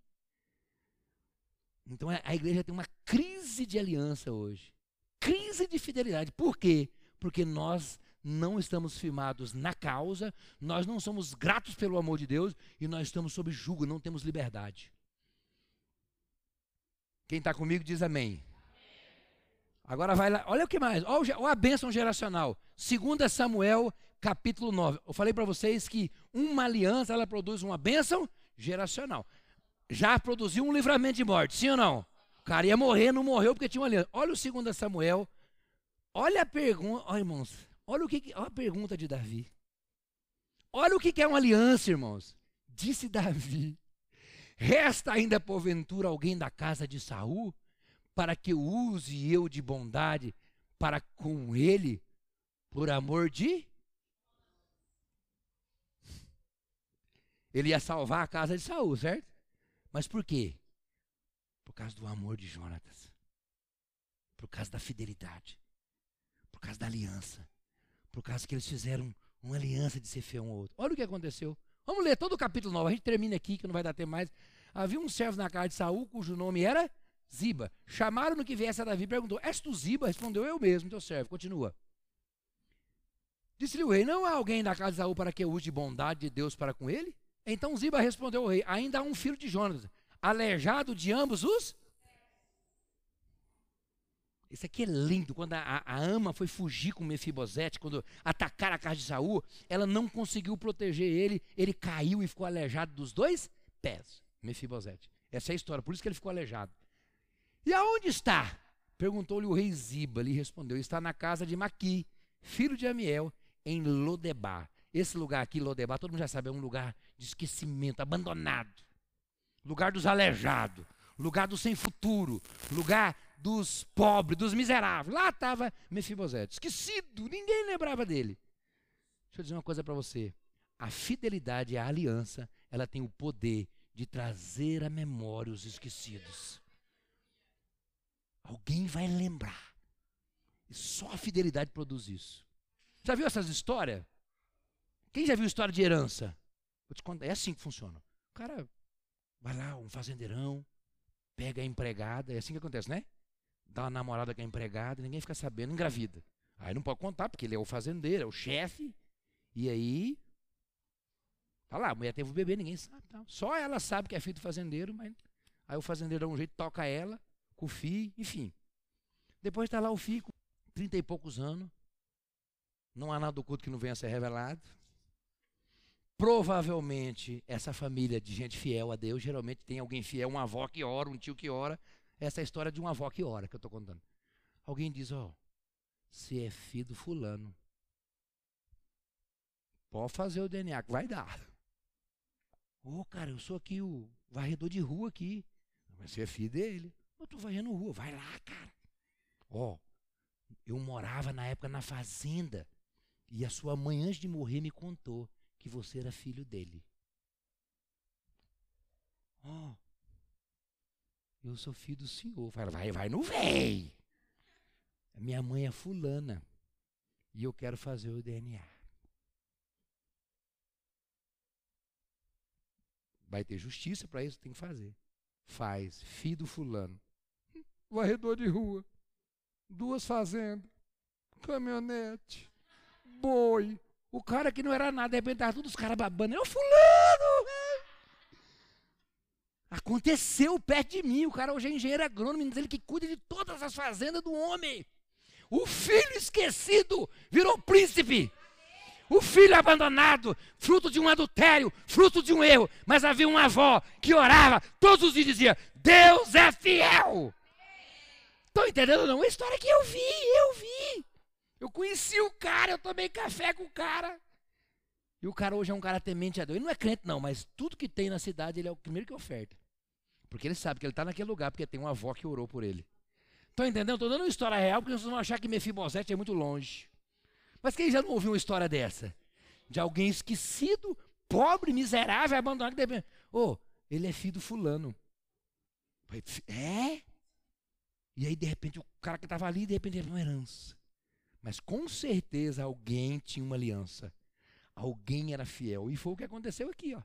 Então a igreja tem uma crise de aliança hoje. Crise de fidelidade. Por quê? Porque nós não estamos firmados na causa, nós não somos gratos pelo amor de Deus e nós estamos sob julgo, não temos liberdade. Quem está comigo diz amém. Agora vai lá, olha o que mais, olha a bênção geracional. 2 Samuel, capítulo 9. Eu falei para vocês que uma aliança, ela produz uma bênção geracional. Já produziu um livramento de morte, sim ou não? O cara ia morrer, não morreu porque tinha uma aliança. Olha o 2 Samuel, olha a pergunta, olha irmãos, olha, o que, olha a pergunta de Davi. Olha o que é uma aliança, irmãos. Disse Davi: Resta ainda porventura alguém da casa de Saul para que use eu de bondade para com ele, por amor de. Ele ia salvar a casa de Saul, certo? Mas por quê? Por causa do amor de Jonatas. Por causa da fidelidade. Por causa da aliança. Por causa que eles fizeram uma aliança de ser fiel um ao outro. Olha o que aconteceu. Vamos ler todo o capítulo 9. A gente termina aqui, que não vai dar tempo mais. Havia um servo na casa de Saul, cujo nome era Ziba. Chamaram no que viesse a Davi e perguntou: És tu Ziba? Respondeu: Eu mesmo, teu servo. Continua. Disse-lhe o rei: Não há alguém da casa de Saul para que eu use de bondade de Deus para com ele? Então Ziba respondeu ao rei: Ainda há um filho de Jonas, aleijado de ambos os. Isso aqui é lindo. Quando a, a ama foi fugir com Mefibosete, quando atacaram a casa de Saul, ela não conseguiu proteger ele, ele caiu e ficou aleijado dos dois pés. Mefibosete. Essa é a história, por isso que ele ficou aleijado. E aonde está? Perguntou-lhe o rei Ziba. Ele respondeu: Está na casa de Maqui, filho de Amiel, em Lodebar. Esse lugar aqui, Lodebar, todo mundo já sabe, é um lugar de esquecimento, abandonado. Lugar dos aleijados, lugar dos sem futuro, lugar dos pobres, dos miseráveis. Lá estava Mefibosete, esquecido, ninguém lembrava dele. Deixa eu dizer uma coisa para você. A fidelidade e a aliança, ela tem o poder de trazer à memória os esquecidos. Alguém vai lembrar. E só a fidelidade produz isso. Já viu essas histórias? Quem já viu história de herança? Vou te contar, é assim que funciona. O cara vai lá, um fazendeirão, pega a empregada, é assim que acontece, né? Dá uma namorada com a empregada, ninguém fica sabendo, engravida. Aí não pode contar, porque ele é o fazendeiro, é o chefe. E aí. Tá lá, a mulher teve o bebê, ninguém sabe. Tá? Só ela sabe que é filho do fazendeiro, mas. Aí o fazendeiro dá um jeito, toca ela com o filho, enfim. Depois está lá o filho com 30 e poucos anos. Não há nada do culto que não venha a ser revelado. Provavelmente, essa família de gente fiel a Deus, geralmente tem alguém fiel, uma avó que ora, um tio que ora. Essa é a história de uma avó que ora que eu estou contando. Alguém diz, ó, se é filho do fulano, pode fazer o DNA, que vai dar. Ô, oh, cara, eu sou aqui o varredor de rua aqui. Mas você é filho dele. Eu tô varrendo rua. Vai lá, cara. Ó, Eu morava na época na fazenda. E a sua mãe, antes de morrer, me contou que você era filho dele. Ó, oh, eu sou filho do senhor. Fala, vai, vai, não vem. Minha mãe é fulana. E eu quero fazer o DNA. Vai ter justiça para isso, tem que fazer. Faz, filho do fulano. Varredor de rua. Duas fazendas. Caminhonete. Boi. O cara que não era nada, de repente todos os caras babando. É o fulano! Aconteceu perto de mim. O cara hoje é engenheiro agrônomo, ele que cuida de todas as fazendas do homem. O filho esquecido virou príncipe. O filho abandonado, fruto de um adultério, fruto de um erro. Mas havia uma avó que orava todos os dias e dizia: Deus é fiel. Estão entendendo? Não, uma história que eu vi, eu vi. Eu conheci o cara, eu tomei café com o cara. E o cara hoje é um cara temente a Deus. Ele não é crente, não, mas tudo que tem na cidade, ele é o primeiro que oferta. Porque ele sabe que ele está naquele lugar, porque tem uma avó que orou por ele. Estão entendendo? Estou dando uma história real, porque vocês vão achar que Mefibosete é muito longe. Mas quem já não ouviu uma história dessa? De alguém esquecido, pobre, miserável, abandonado. Oh, ele é filho do fulano. É? E aí, de repente, o cara que estava ali, de repente, teve uma herança. Mas com certeza alguém tinha uma aliança. Alguém era fiel. E foi o que aconteceu aqui, ó.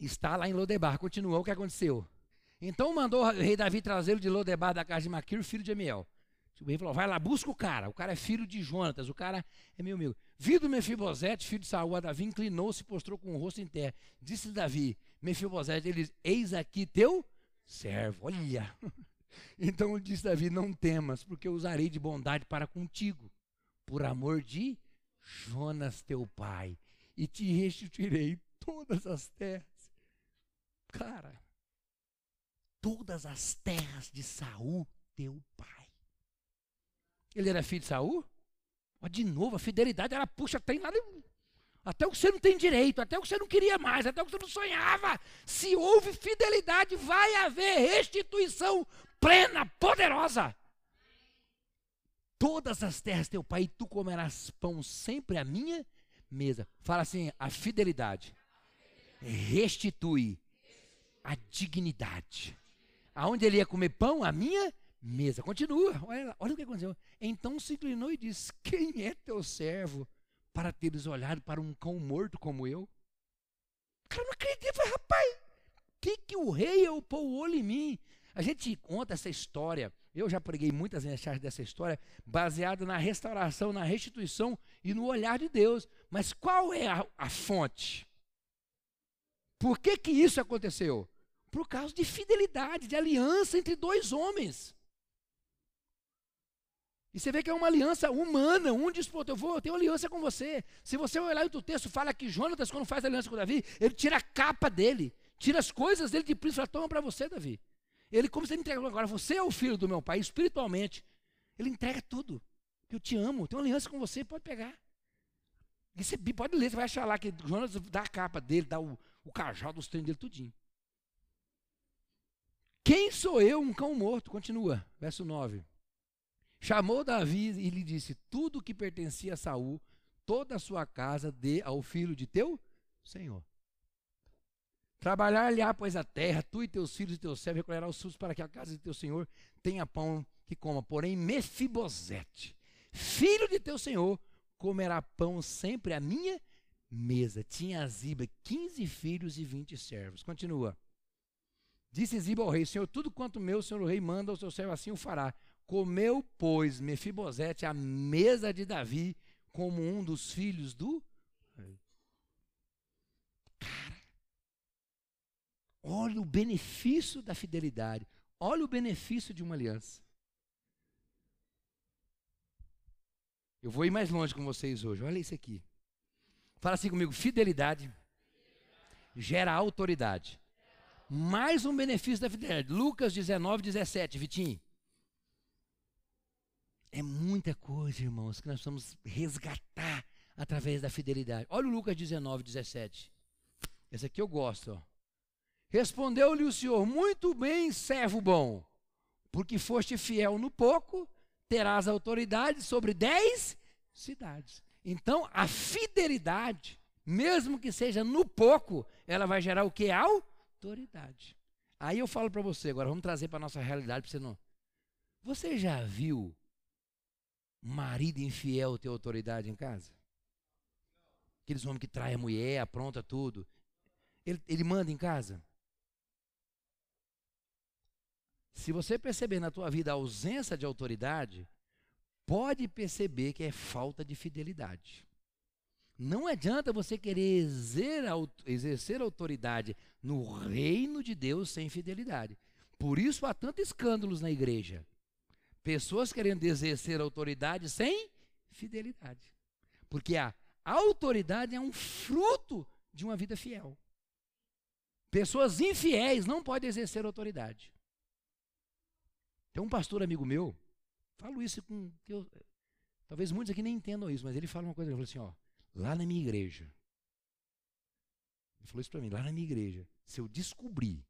Está lá em Lodebar. Continuou o que aconteceu. Então mandou o rei Davi trazê-lo de Lodebar da casa de Maquir, filho de Amiel. O rei falou: vai lá, busca o cara. O cara é filho de Jonatas, o cara é meu amigo. Vindo Mefibosete, filho de Saúl, a Davi inclinou-se e postrou com o rosto em terra. Disse Davi: Mefibosete, ele Eis aqui teu servo. Olha. Então disse Davi: Não temas, porque eu usarei de bondade para contigo, por amor de Jonas teu pai, e te restituirei todas as terras. Cara, todas as terras de Saul, teu pai. Ele era filho de Saul? Ó, de novo, a fidelidade ela puxa tem lá até o que você não tem direito, até o que você não queria mais, até o que você não sonhava. Se houve fidelidade, vai haver restituição plena, poderosa. Todas as terras teu pai, tu comerás pão sempre à minha mesa. Fala assim: a fidelidade restitui a dignidade. Aonde ele ia comer pão? A minha mesa. Continua, olha, olha o que aconteceu. Então se inclinou e disse: Quem é teu servo para teres olhado para um cão morto como eu? O cara não acredita, falei, rapaz, que que o rei pôr o olho em mim? A gente conta essa história. Eu já preguei muitas mensagens dessa história, baseada na restauração, na restituição e no olhar de Deus. Mas qual é a, a fonte? Por que que isso aconteceu? Por causa de fidelidade, de aliança entre dois homens. E você vê que é uma aliança humana. Um diz, pô, eu vou ter uma aliança com você. Se você olhar o texto, fala que Jonatas, quando faz aliança com Davi, ele tira a capa dele, tira as coisas dele de príncipe, toma para você, Davi. Ele, como ele entrega agora, você é o filho do meu pai, espiritualmente. Ele entrega tudo. Eu te amo, tenho aliança com você, pode pegar. E você pode ler, você vai achar lá que Jonas dá a capa dele, dá o, o cajado, os treinos dele, tudinho. Quem sou eu, um cão morto? Continua, verso 9. Chamou Davi e lhe disse: Tudo que pertencia a Saul, toda a sua casa, dê ao filho de teu Senhor. Trabalhar-lhe-á, pois, a terra, tu e teus filhos e teus servos recolherá os frutos para que a casa de teu Senhor tenha pão que coma. Porém, Mefibosete, filho de teu Senhor, comerá pão sempre à minha mesa. Tinha Ziba quinze filhos e vinte servos. Continua. Disse Ziba ao rei: Senhor, tudo quanto meu senhor o rei manda ao seu servo, assim o fará. Comeu, pois, Mefibosete a mesa de Davi como um dos filhos do. Cara, olha o benefício da fidelidade. Olha o benefício de uma aliança. Eu vou ir mais longe com vocês hoje. Olha isso aqui. Fala assim comigo: fidelidade gera autoridade. Mais um benefício da fidelidade. Lucas 19, 17, Vitinho. É muita coisa, irmãos, que nós precisamos resgatar através da fidelidade. Olha o Lucas 19, 17. Esse aqui eu gosto. Respondeu-lhe o Senhor: Muito bem, servo bom. Porque foste fiel no pouco, terás autoridade sobre dez cidades. Então, a fidelidade, mesmo que seja no pouco, ela vai gerar o que? Autoridade. Aí eu falo para você, agora vamos trazer para nossa realidade, para você não. Você já viu marido infiel ter autoridade em casa? Aqueles homens que traem a mulher, apronta tudo. Ele, ele manda em casa? Se você perceber na tua vida a ausência de autoridade, pode perceber que é falta de fidelidade. Não adianta você querer exercer autoridade no reino de Deus sem fidelidade. Por isso há tantos escândalos na igreja. Pessoas querendo exercer autoridade sem fidelidade. Porque a autoridade é um fruto de uma vida fiel. Pessoas infiéis não podem exercer autoridade. Tem um pastor amigo meu, falo isso com. Eu, talvez muitos aqui nem entendam isso, mas ele fala uma coisa, ele falou assim: ó, lá na minha igreja. Ele falou isso para mim, lá na minha igreja, se eu descobrir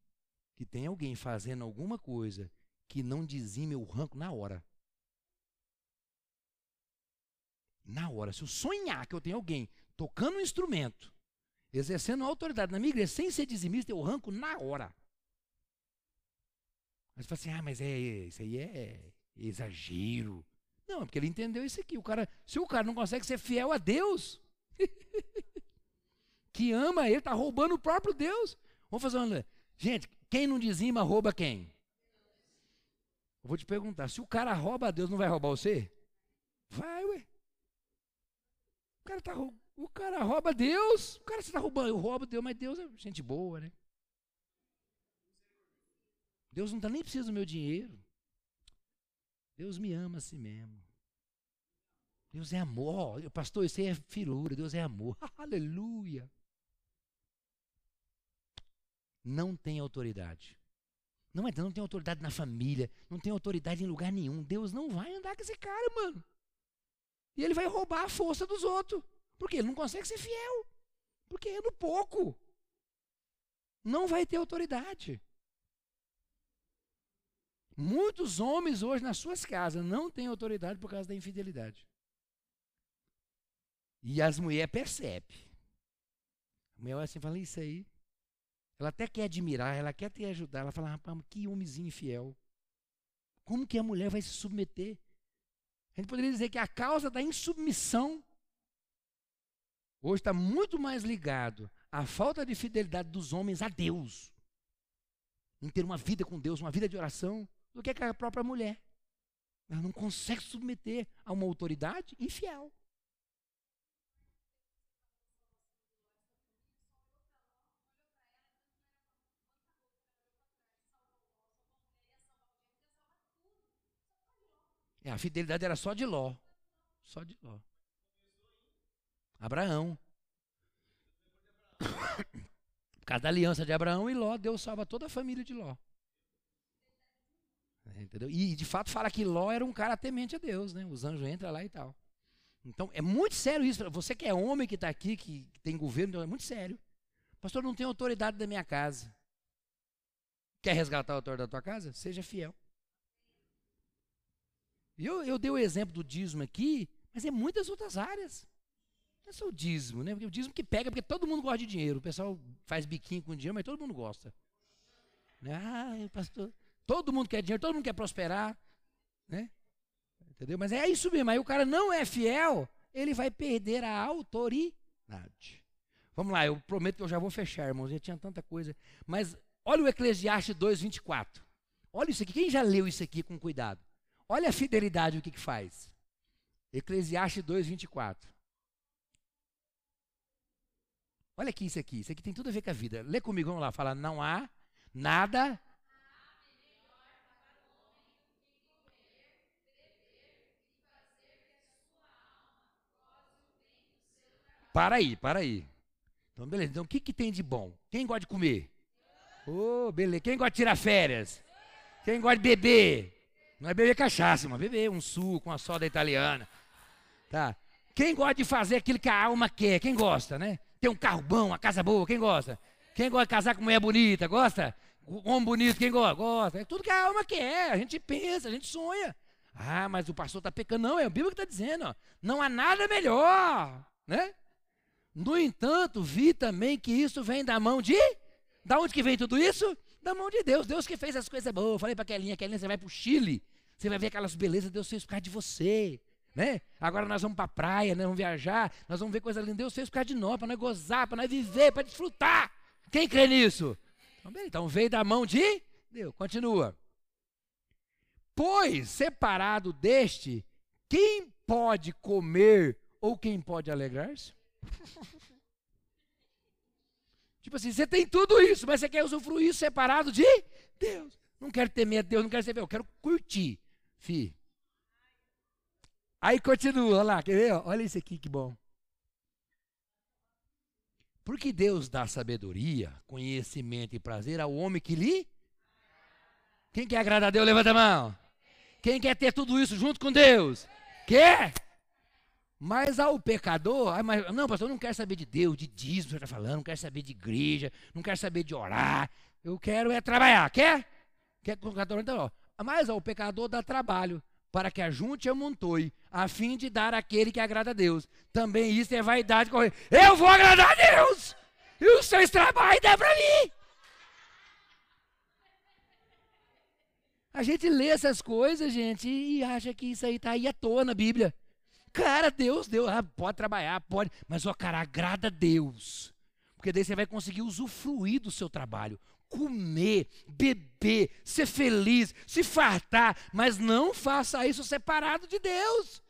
que tem alguém fazendo alguma coisa que não dizime o ranco na hora. Na hora, se eu sonhar que eu tenho alguém tocando um instrumento, exercendo autoridade na minha igreja, sem ser dizimista, eu ranco na hora. Mas você fala assim, ah, mas é, isso aí é exagero. Não, é porque ele entendeu isso aqui. O cara, se o cara não consegue ser fiel a Deus, que ama ele, está roubando o próprio Deus. Vamos fazer uma. Gente, quem não dizima, rouba quem? Eu vou te perguntar: se o cara rouba a Deus, não vai roubar você? Vai, ué. O cara, tá, o cara rouba Deus. O cara está roubando. Eu roubo Deus, mas Deus é gente boa, né? Deus não está nem precisando do meu dinheiro. Deus me ama assim mesmo. Deus é amor. Pastor, isso aí é filura. Deus é amor. Aleluia. Não tem autoridade. Não é, não tem autoridade na família, não tem autoridade em lugar nenhum. Deus não vai andar com esse cara, mano. E ele vai roubar a força dos outros. Porque ele não consegue ser fiel. Porque é no pouco. Não vai ter autoridade. Muitos homens hoje nas suas casas não têm autoridade por causa da infidelidade. E as mulheres percebem. A mulher olha assim e fala, isso aí. Ela até quer admirar, ela quer te ajudar. Ela fala, rapaz, que homenzinho infiel. Como que a mulher vai se submeter? A gente poderia dizer que a causa da insubmissão hoje está muito mais ligado à falta de fidelidade dos homens a Deus, em ter uma vida com Deus, uma vida de oração, do que a própria mulher. Ela não consegue submeter a uma autoridade infiel. É, a fidelidade era só de Ló. Só de Ló. Abraão. Por causa da aliança de Abraão e Ló, Deus salva toda a família de Ló. É, entendeu? E de fato fala que Ló era um cara temente a Deus, né? Os anjos entram lá e tal. Então é muito sério isso. Você que é homem que está aqui, que tem governo, então é muito sério. Pastor, não tem autoridade da minha casa. Quer resgatar a autoridade da tua casa? Seja fiel. Eu, eu dei o exemplo do dízimo aqui, mas é muitas outras áreas. Não é só o dízimo, né? Porque o dízimo que pega, porque todo mundo gosta de dinheiro. O pessoal faz biquinho com dinheiro, mas todo mundo gosta. Né? Ah, pastor, Todo mundo quer dinheiro, todo mundo quer prosperar, né? Entendeu? Mas é isso mesmo. Aí o cara não é fiel, ele vai perder a autoridade. Vamos lá, eu prometo que eu já vou fechar, irmãos. Já tinha tanta coisa. Mas olha o Eclesiastes 2, 24. Olha isso aqui. Quem já leu isso aqui com cuidado? Olha a fidelidade, o que, que faz. Eclesiastes 2, 24. Olha aqui isso aqui. Isso aqui tem tudo a ver com a vida. Lê comigo, vamos lá. Fala, não há nada Para aí, para aí. Então, beleza. Então, o que, que tem de bom? Quem gosta de comer? Ô, oh, beleza. Quem gosta de tirar férias? Quem gosta de beber? Não é beber cachaça, mas beber um suco, uma soda italiana. Tá? Quem gosta de fazer aquilo que a alma quer? Quem gosta, né? Ter um carro bom, uma casa boa, quem gosta? Quem gosta de casar com mulher bonita? Gosta? Homem bonito, quem gosta? Gosta. É tudo que a alma quer. A gente pensa, a gente sonha. Ah, mas o pastor está pecando. Não, é a Bíblia que está dizendo. Ó. Não há nada melhor. Né? No entanto, vi também que isso vem da mão de. Da onde que vem tudo isso? Da mão de Deus. Deus que fez as coisas boas. Falei para Kelinha, Kelinha, você vai para o Chile. Você vai ver aquelas belezas, Deus fez por causa de você. Né? Agora nós vamos para a praia, né? vamos viajar, nós vamos ver coisa linda. Deus fez por causa de nós, para nós gozar, para nós viver, para desfrutar. Quem crê nisso? Então, então veio da mão de Deus. Continua. Pois, separado deste, quem pode comer ou quem pode alegrar-se? tipo assim, você tem tudo isso, mas você quer usufruir isso separado de Deus. Não quero temer a Deus, não quero ser eu quero curtir. Fi. Aí continua, olha lá, quer ver? Olha isso aqui que bom. Porque Deus dá sabedoria, conhecimento e prazer ao homem que lhe. Quem quer agradar a Deus, levanta a mão. Quem quer ter tudo isso junto com Deus? Quer? Mas ao pecador, mas, não, pastor, eu não quero saber de Deus, de dízimo, você está falando, não quero saber de igreja, não quero saber de orar, eu quero é trabalhar. Quer? Quer com o então, ó. Mas ao pecador dá trabalho, para que ajunte e amontoe, a fim de dar aquele que agrada a Deus. Também isso é vaidade. Eu vou agradar a Deus! E os seus trabalhos dá para mim! A gente lê essas coisas, gente, e acha que isso aí está aí à toa na Bíblia. Cara, Deus, Deus, ah, pode trabalhar, pode, mas ó, cara, agrada a Deus. Porque daí você vai conseguir usufruir do seu trabalho comer, beber, ser feliz, se fartar, mas não faça isso separado de Deus.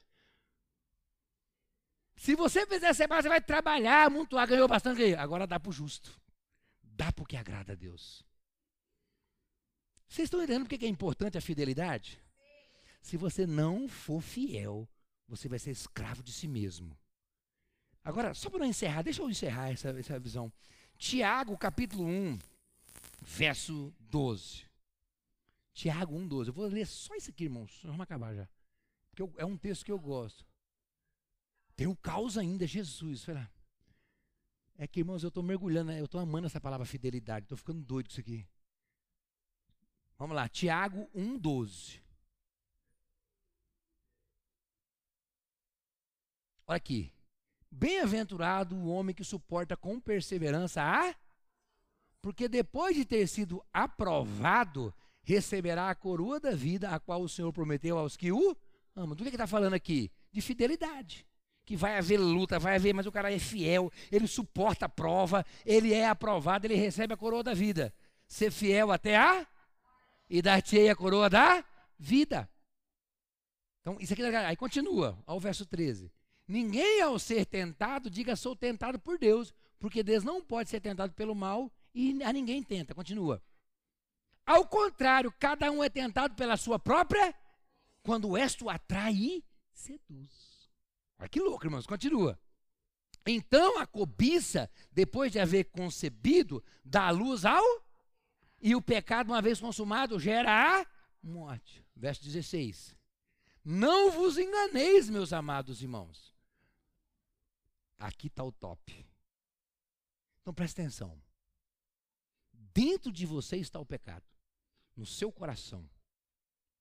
Se você fizer separado, você vai trabalhar, amontoar, ganhou bastante, agora dá para o justo. Dá porque agrada a Deus. Vocês estão entendendo porque é importante a fidelidade? Se você não for fiel, você vai ser escravo de si mesmo. Agora, só para não encerrar, deixa eu encerrar essa, essa visão. Tiago, capítulo 1, verso 12. Tiago 1, 12. Eu vou ler só isso aqui, irmãos. Vamos acabar já. Porque eu, é um texto que eu gosto. Tem o caos ainda, Jesus. Foi lá. É que, irmãos, eu estou mergulhando, né? eu estou amando essa palavra fidelidade. Estou ficando doido com isso aqui. Vamos lá, Tiago 1, 12. Olha aqui. Bem-aventurado o homem que suporta com perseverança a porque depois de ter sido aprovado, receberá a coroa da vida, a qual o Senhor prometeu aos que o amam. Do que está falando aqui? De fidelidade. Que vai haver luta, vai haver, mas o cara é fiel, ele suporta a prova, ele é aprovado, ele recebe a coroa da vida. Ser fiel até a e dar-te a coroa da vida. Então, isso aqui, aí continua, ao verso 13. Ninguém ao ser tentado diga sou tentado por Deus, porque Deus não pode ser tentado pelo mal e a ninguém tenta. Continua. Ao contrário, cada um é tentado pela sua própria, quando esta o atrai e seduz. Olha que louco, irmãos. Continua. Então a cobiça, depois de haver concebido, dá luz ao. E o pecado, uma vez consumado, gera a morte. Verso 16. Não vos enganeis, meus amados irmãos. Aqui está o top. Então presta atenção. Dentro de você está o pecado, no seu coração.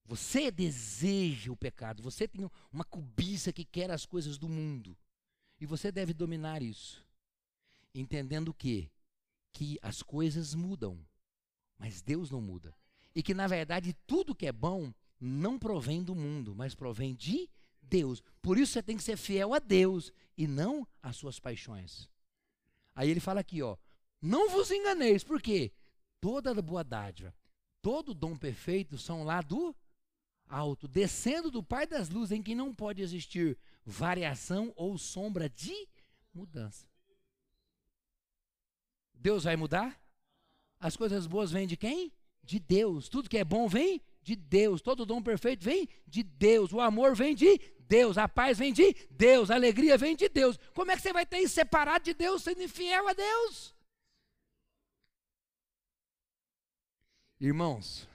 Você deseja o pecado, você tem uma cobiça que quer as coisas do mundo. E você deve dominar isso. Entendendo que que as coisas mudam, mas Deus não muda. E que na verdade tudo que é bom não provém do mundo, mas provém de Deus. Por isso você tem que ser fiel a Deus e não às suas paixões. Aí ele fala aqui, ó, não vos enganeis, por quê? Toda a boa dádiva, todo dom perfeito são lá do alto, descendo do Pai das luzes, em que não pode existir variação ou sombra de mudança. Deus vai mudar? As coisas boas vêm de quem? De Deus. Tudo que é bom vem de Deus. Todo dom perfeito vem de Deus. O amor vem de Deus. A paz vem de Deus. A alegria vem de Deus. Como é que você vai ter isso separado de Deus, sendo infiel a Deus? Irmãos,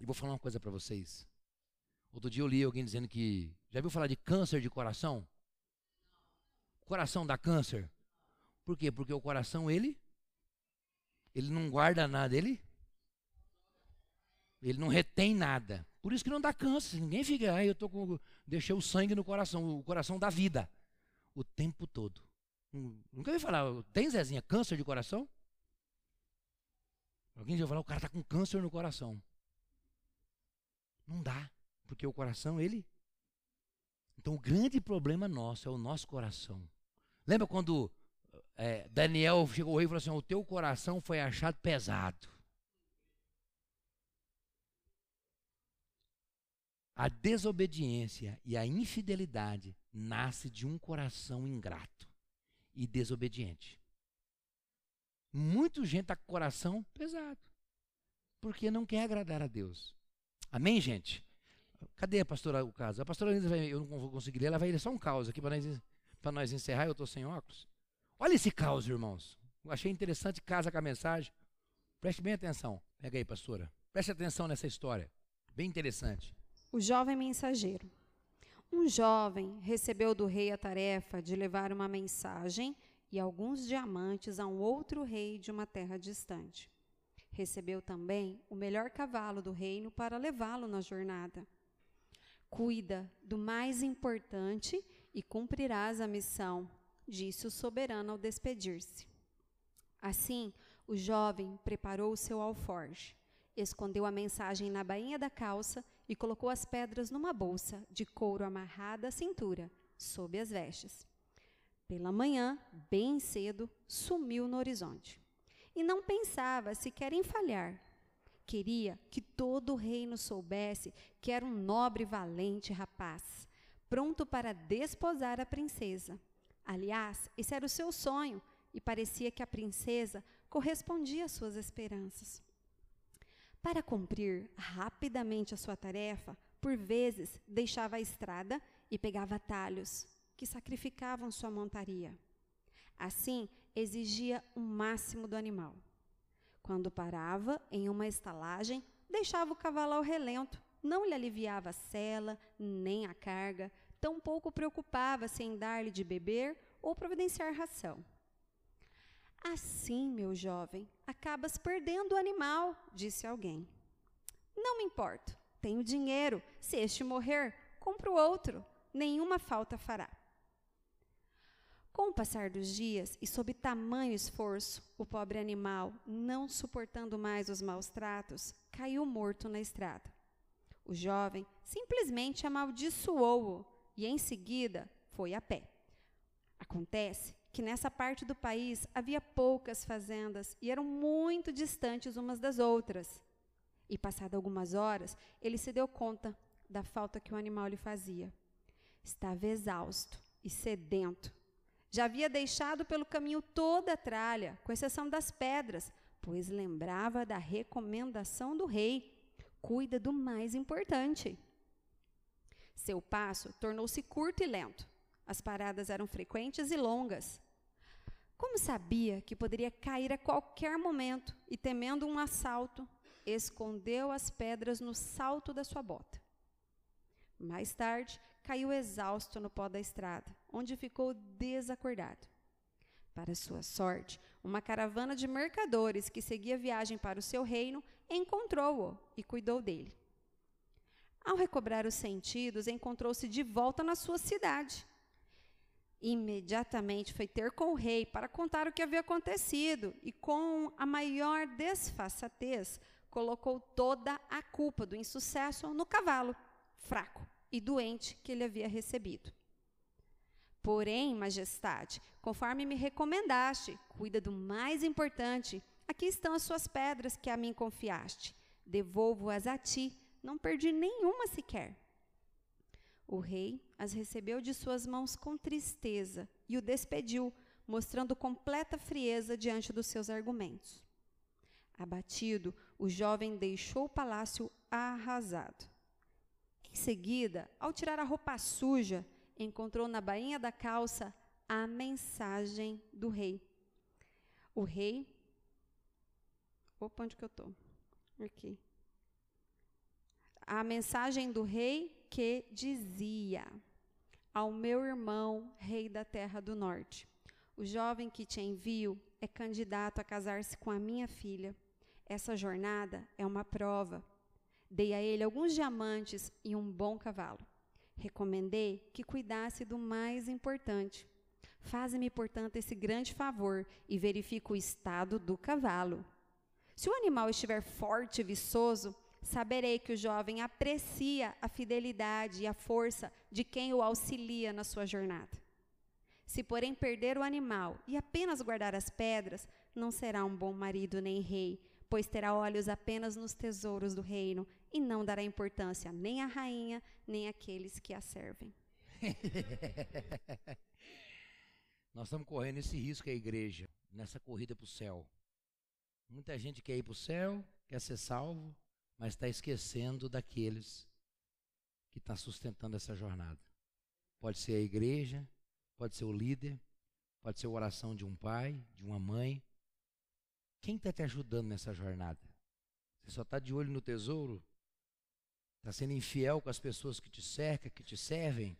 e vou falar uma coisa para vocês. Outro dia eu li alguém dizendo que. Já viu falar de câncer de coração? Coração dá câncer. Por quê? Porque o coração, ele. Ele não guarda nada, ele ele não retém nada. Por isso que não dá câncer. Ninguém fica, ah, eu tô com deixei o sangue no coração, o coração da vida o tempo todo. Nunca ouvi falar, tem Zezinha câncer de coração? Alguém já falou, o cara está com câncer no coração. Não dá, porque o coração, ele. Então o grande problema nosso é o nosso coração. Lembra quando é, Daniel chegou ao rei e falou assim: O teu coração foi achado pesado. A desobediência e a infidelidade nasce de um coração ingrato e desobediente. Muita gente está com o coração pesado, porque não quer agradar a Deus. Amém, gente? Cadê a pastora o caso? A pastora Lisa vai, eu não vou conseguir ler, ela vai ler só um caos aqui para nós, nós encerrar, eu estou sem óculos. Olha esse caos, irmãos. Eu achei interessante, casa com a mensagem. Preste bem atenção. Pega aí, pastora. Preste atenção nessa história. Bem interessante. O jovem mensageiro. Um jovem recebeu do rei a tarefa de levar uma mensagem e alguns diamantes a um outro rei de uma terra distante. Recebeu também o melhor cavalo do reino para levá-lo na jornada. Cuida do mais importante e cumprirás a missão, disse o soberano ao despedir-se. Assim, o jovem preparou o seu alforge, escondeu a mensagem na bainha da calça e colocou as pedras numa bolsa de couro amarrada à cintura, sob as vestes. Pela manhã, bem cedo, sumiu no horizonte. E não pensava sequer em falhar. Queria que todo o reino soubesse que era um nobre e valente rapaz, pronto para desposar a princesa. Aliás, esse era o seu sonho, e parecia que a princesa correspondia às suas esperanças. Para cumprir rapidamente a sua tarefa, por vezes deixava a estrada e pegava atalhos que sacrificavam sua montaria. Assim, exigia o máximo do animal. Quando parava em uma estalagem, deixava o cavalo ao relento, não lhe aliviava a sela, nem a carga, tampouco preocupava-se em dar-lhe de beber ou providenciar ração. Assim, meu jovem, acabas perdendo o animal, disse alguém. Não me importo, tenho dinheiro. Se este morrer, compro outro. Nenhuma falta fará. Com o passar dos dias e sob tamanho esforço, o pobre animal, não suportando mais os maus tratos, caiu morto na estrada. O jovem simplesmente amaldiçoou-o e, em seguida, foi a pé. Acontece que nessa parte do país havia poucas fazendas e eram muito distantes umas das outras. E, passado algumas horas, ele se deu conta da falta que o animal lhe fazia. Estava exausto e sedento. Já havia deixado pelo caminho toda a tralha, com exceção das pedras, pois lembrava da recomendação do rei: cuida do mais importante. Seu passo tornou-se curto e lento. As paradas eram frequentes e longas. Como sabia que poderia cair a qualquer momento e, temendo um assalto, escondeu as pedras no salto da sua bota. Mais tarde, caiu exausto no pó da estrada, onde ficou desacordado. Para sua sorte, uma caravana de mercadores que seguia viagem para o seu reino encontrou-o e cuidou dele. Ao recobrar os sentidos, encontrou-se de volta na sua cidade Imediatamente foi ter com o rei para contar o que havia acontecido e, com a maior desfaçatez, colocou toda a culpa do insucesso no cavalo, fraco e doente que ele havia recebido. Porém, majestade, conforme me recomendaste, cuida do mais importante. Aqui estão as suas pedras que a mim confiaste. Devolvo-as a ti, não perdi nenhuma sequer. O rei as recebeu de suas mãos com tristeza e o despediu, mostrando completa frieza diante dos seus argumentos. Abatido, o jovem deixou o palácio arrasado. Em seguida, ao tirar a roupa suja, encontrou na bainha da calça a mensagem do rei. O rei. Opa, onde que eu estou? Aqui. A mensagem do rei que dizia ao meu irmão, rei da terra do norte: O jovem que te envio é candidato a casar-se com a minha filha. Essa jornada é uma prova. Dei a ele alguns diamantes e um bom cavalo. Recomendei que cuidasse do mais importante. Faze-me, portanto, esse grande favor e verifique o estado do cavalo. Se o animal estiver forte e viçoso, saberei que o jovem aprecia a fidelidade e a força de quem o auxilia na sua jornada. Se, porém, perder o animal e apenas guardar as pedras, não será um bom marido nem rei, pois terá olhos apenas nos tesouros do reino e não dará importância nem à rainha, nem àqueles que a servem. Nós estamos correndo esse risco, a igreja, nessa corrida para o céu. Muita gente quer ir para o céu, quer ser salvo, mas está esquecendo daqueles que estão tá sustentando essa jornada. Pode ser a igreja, pode ser o líder, pode ser a oração de um pai, de uma mãe. Quem está te ajudando nessa jornada? Você só está de olho no tesouro? Está sendo infiel com as pessoas que te cercam, que te servem?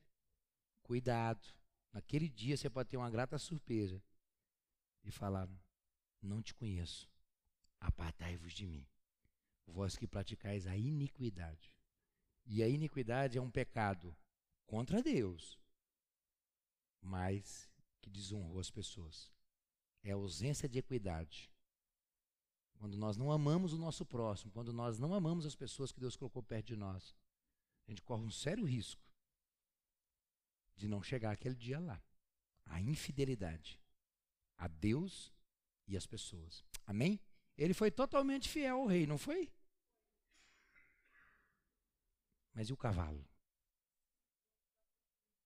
Cuidado. Naquele dia você pode ter uma grata surpresa e falar: Não te conheço, apartai-vos de mim, vós que praticais a iniquidade. E a iniquidade é um pecado contra Deus, mas que desonrou as pessoas. É ausência de equidade. Quando nós não amamos o nosso próximo, quando nós não amamos as pessoas que Deus colocou perto de nós, a gente corre um sério risco de não chegar aquele dia lá. A infidelidade a Deus e às pessoas. Amém? Ele foi totalmente fiel ao rei, não foi? Mas e o cavalo?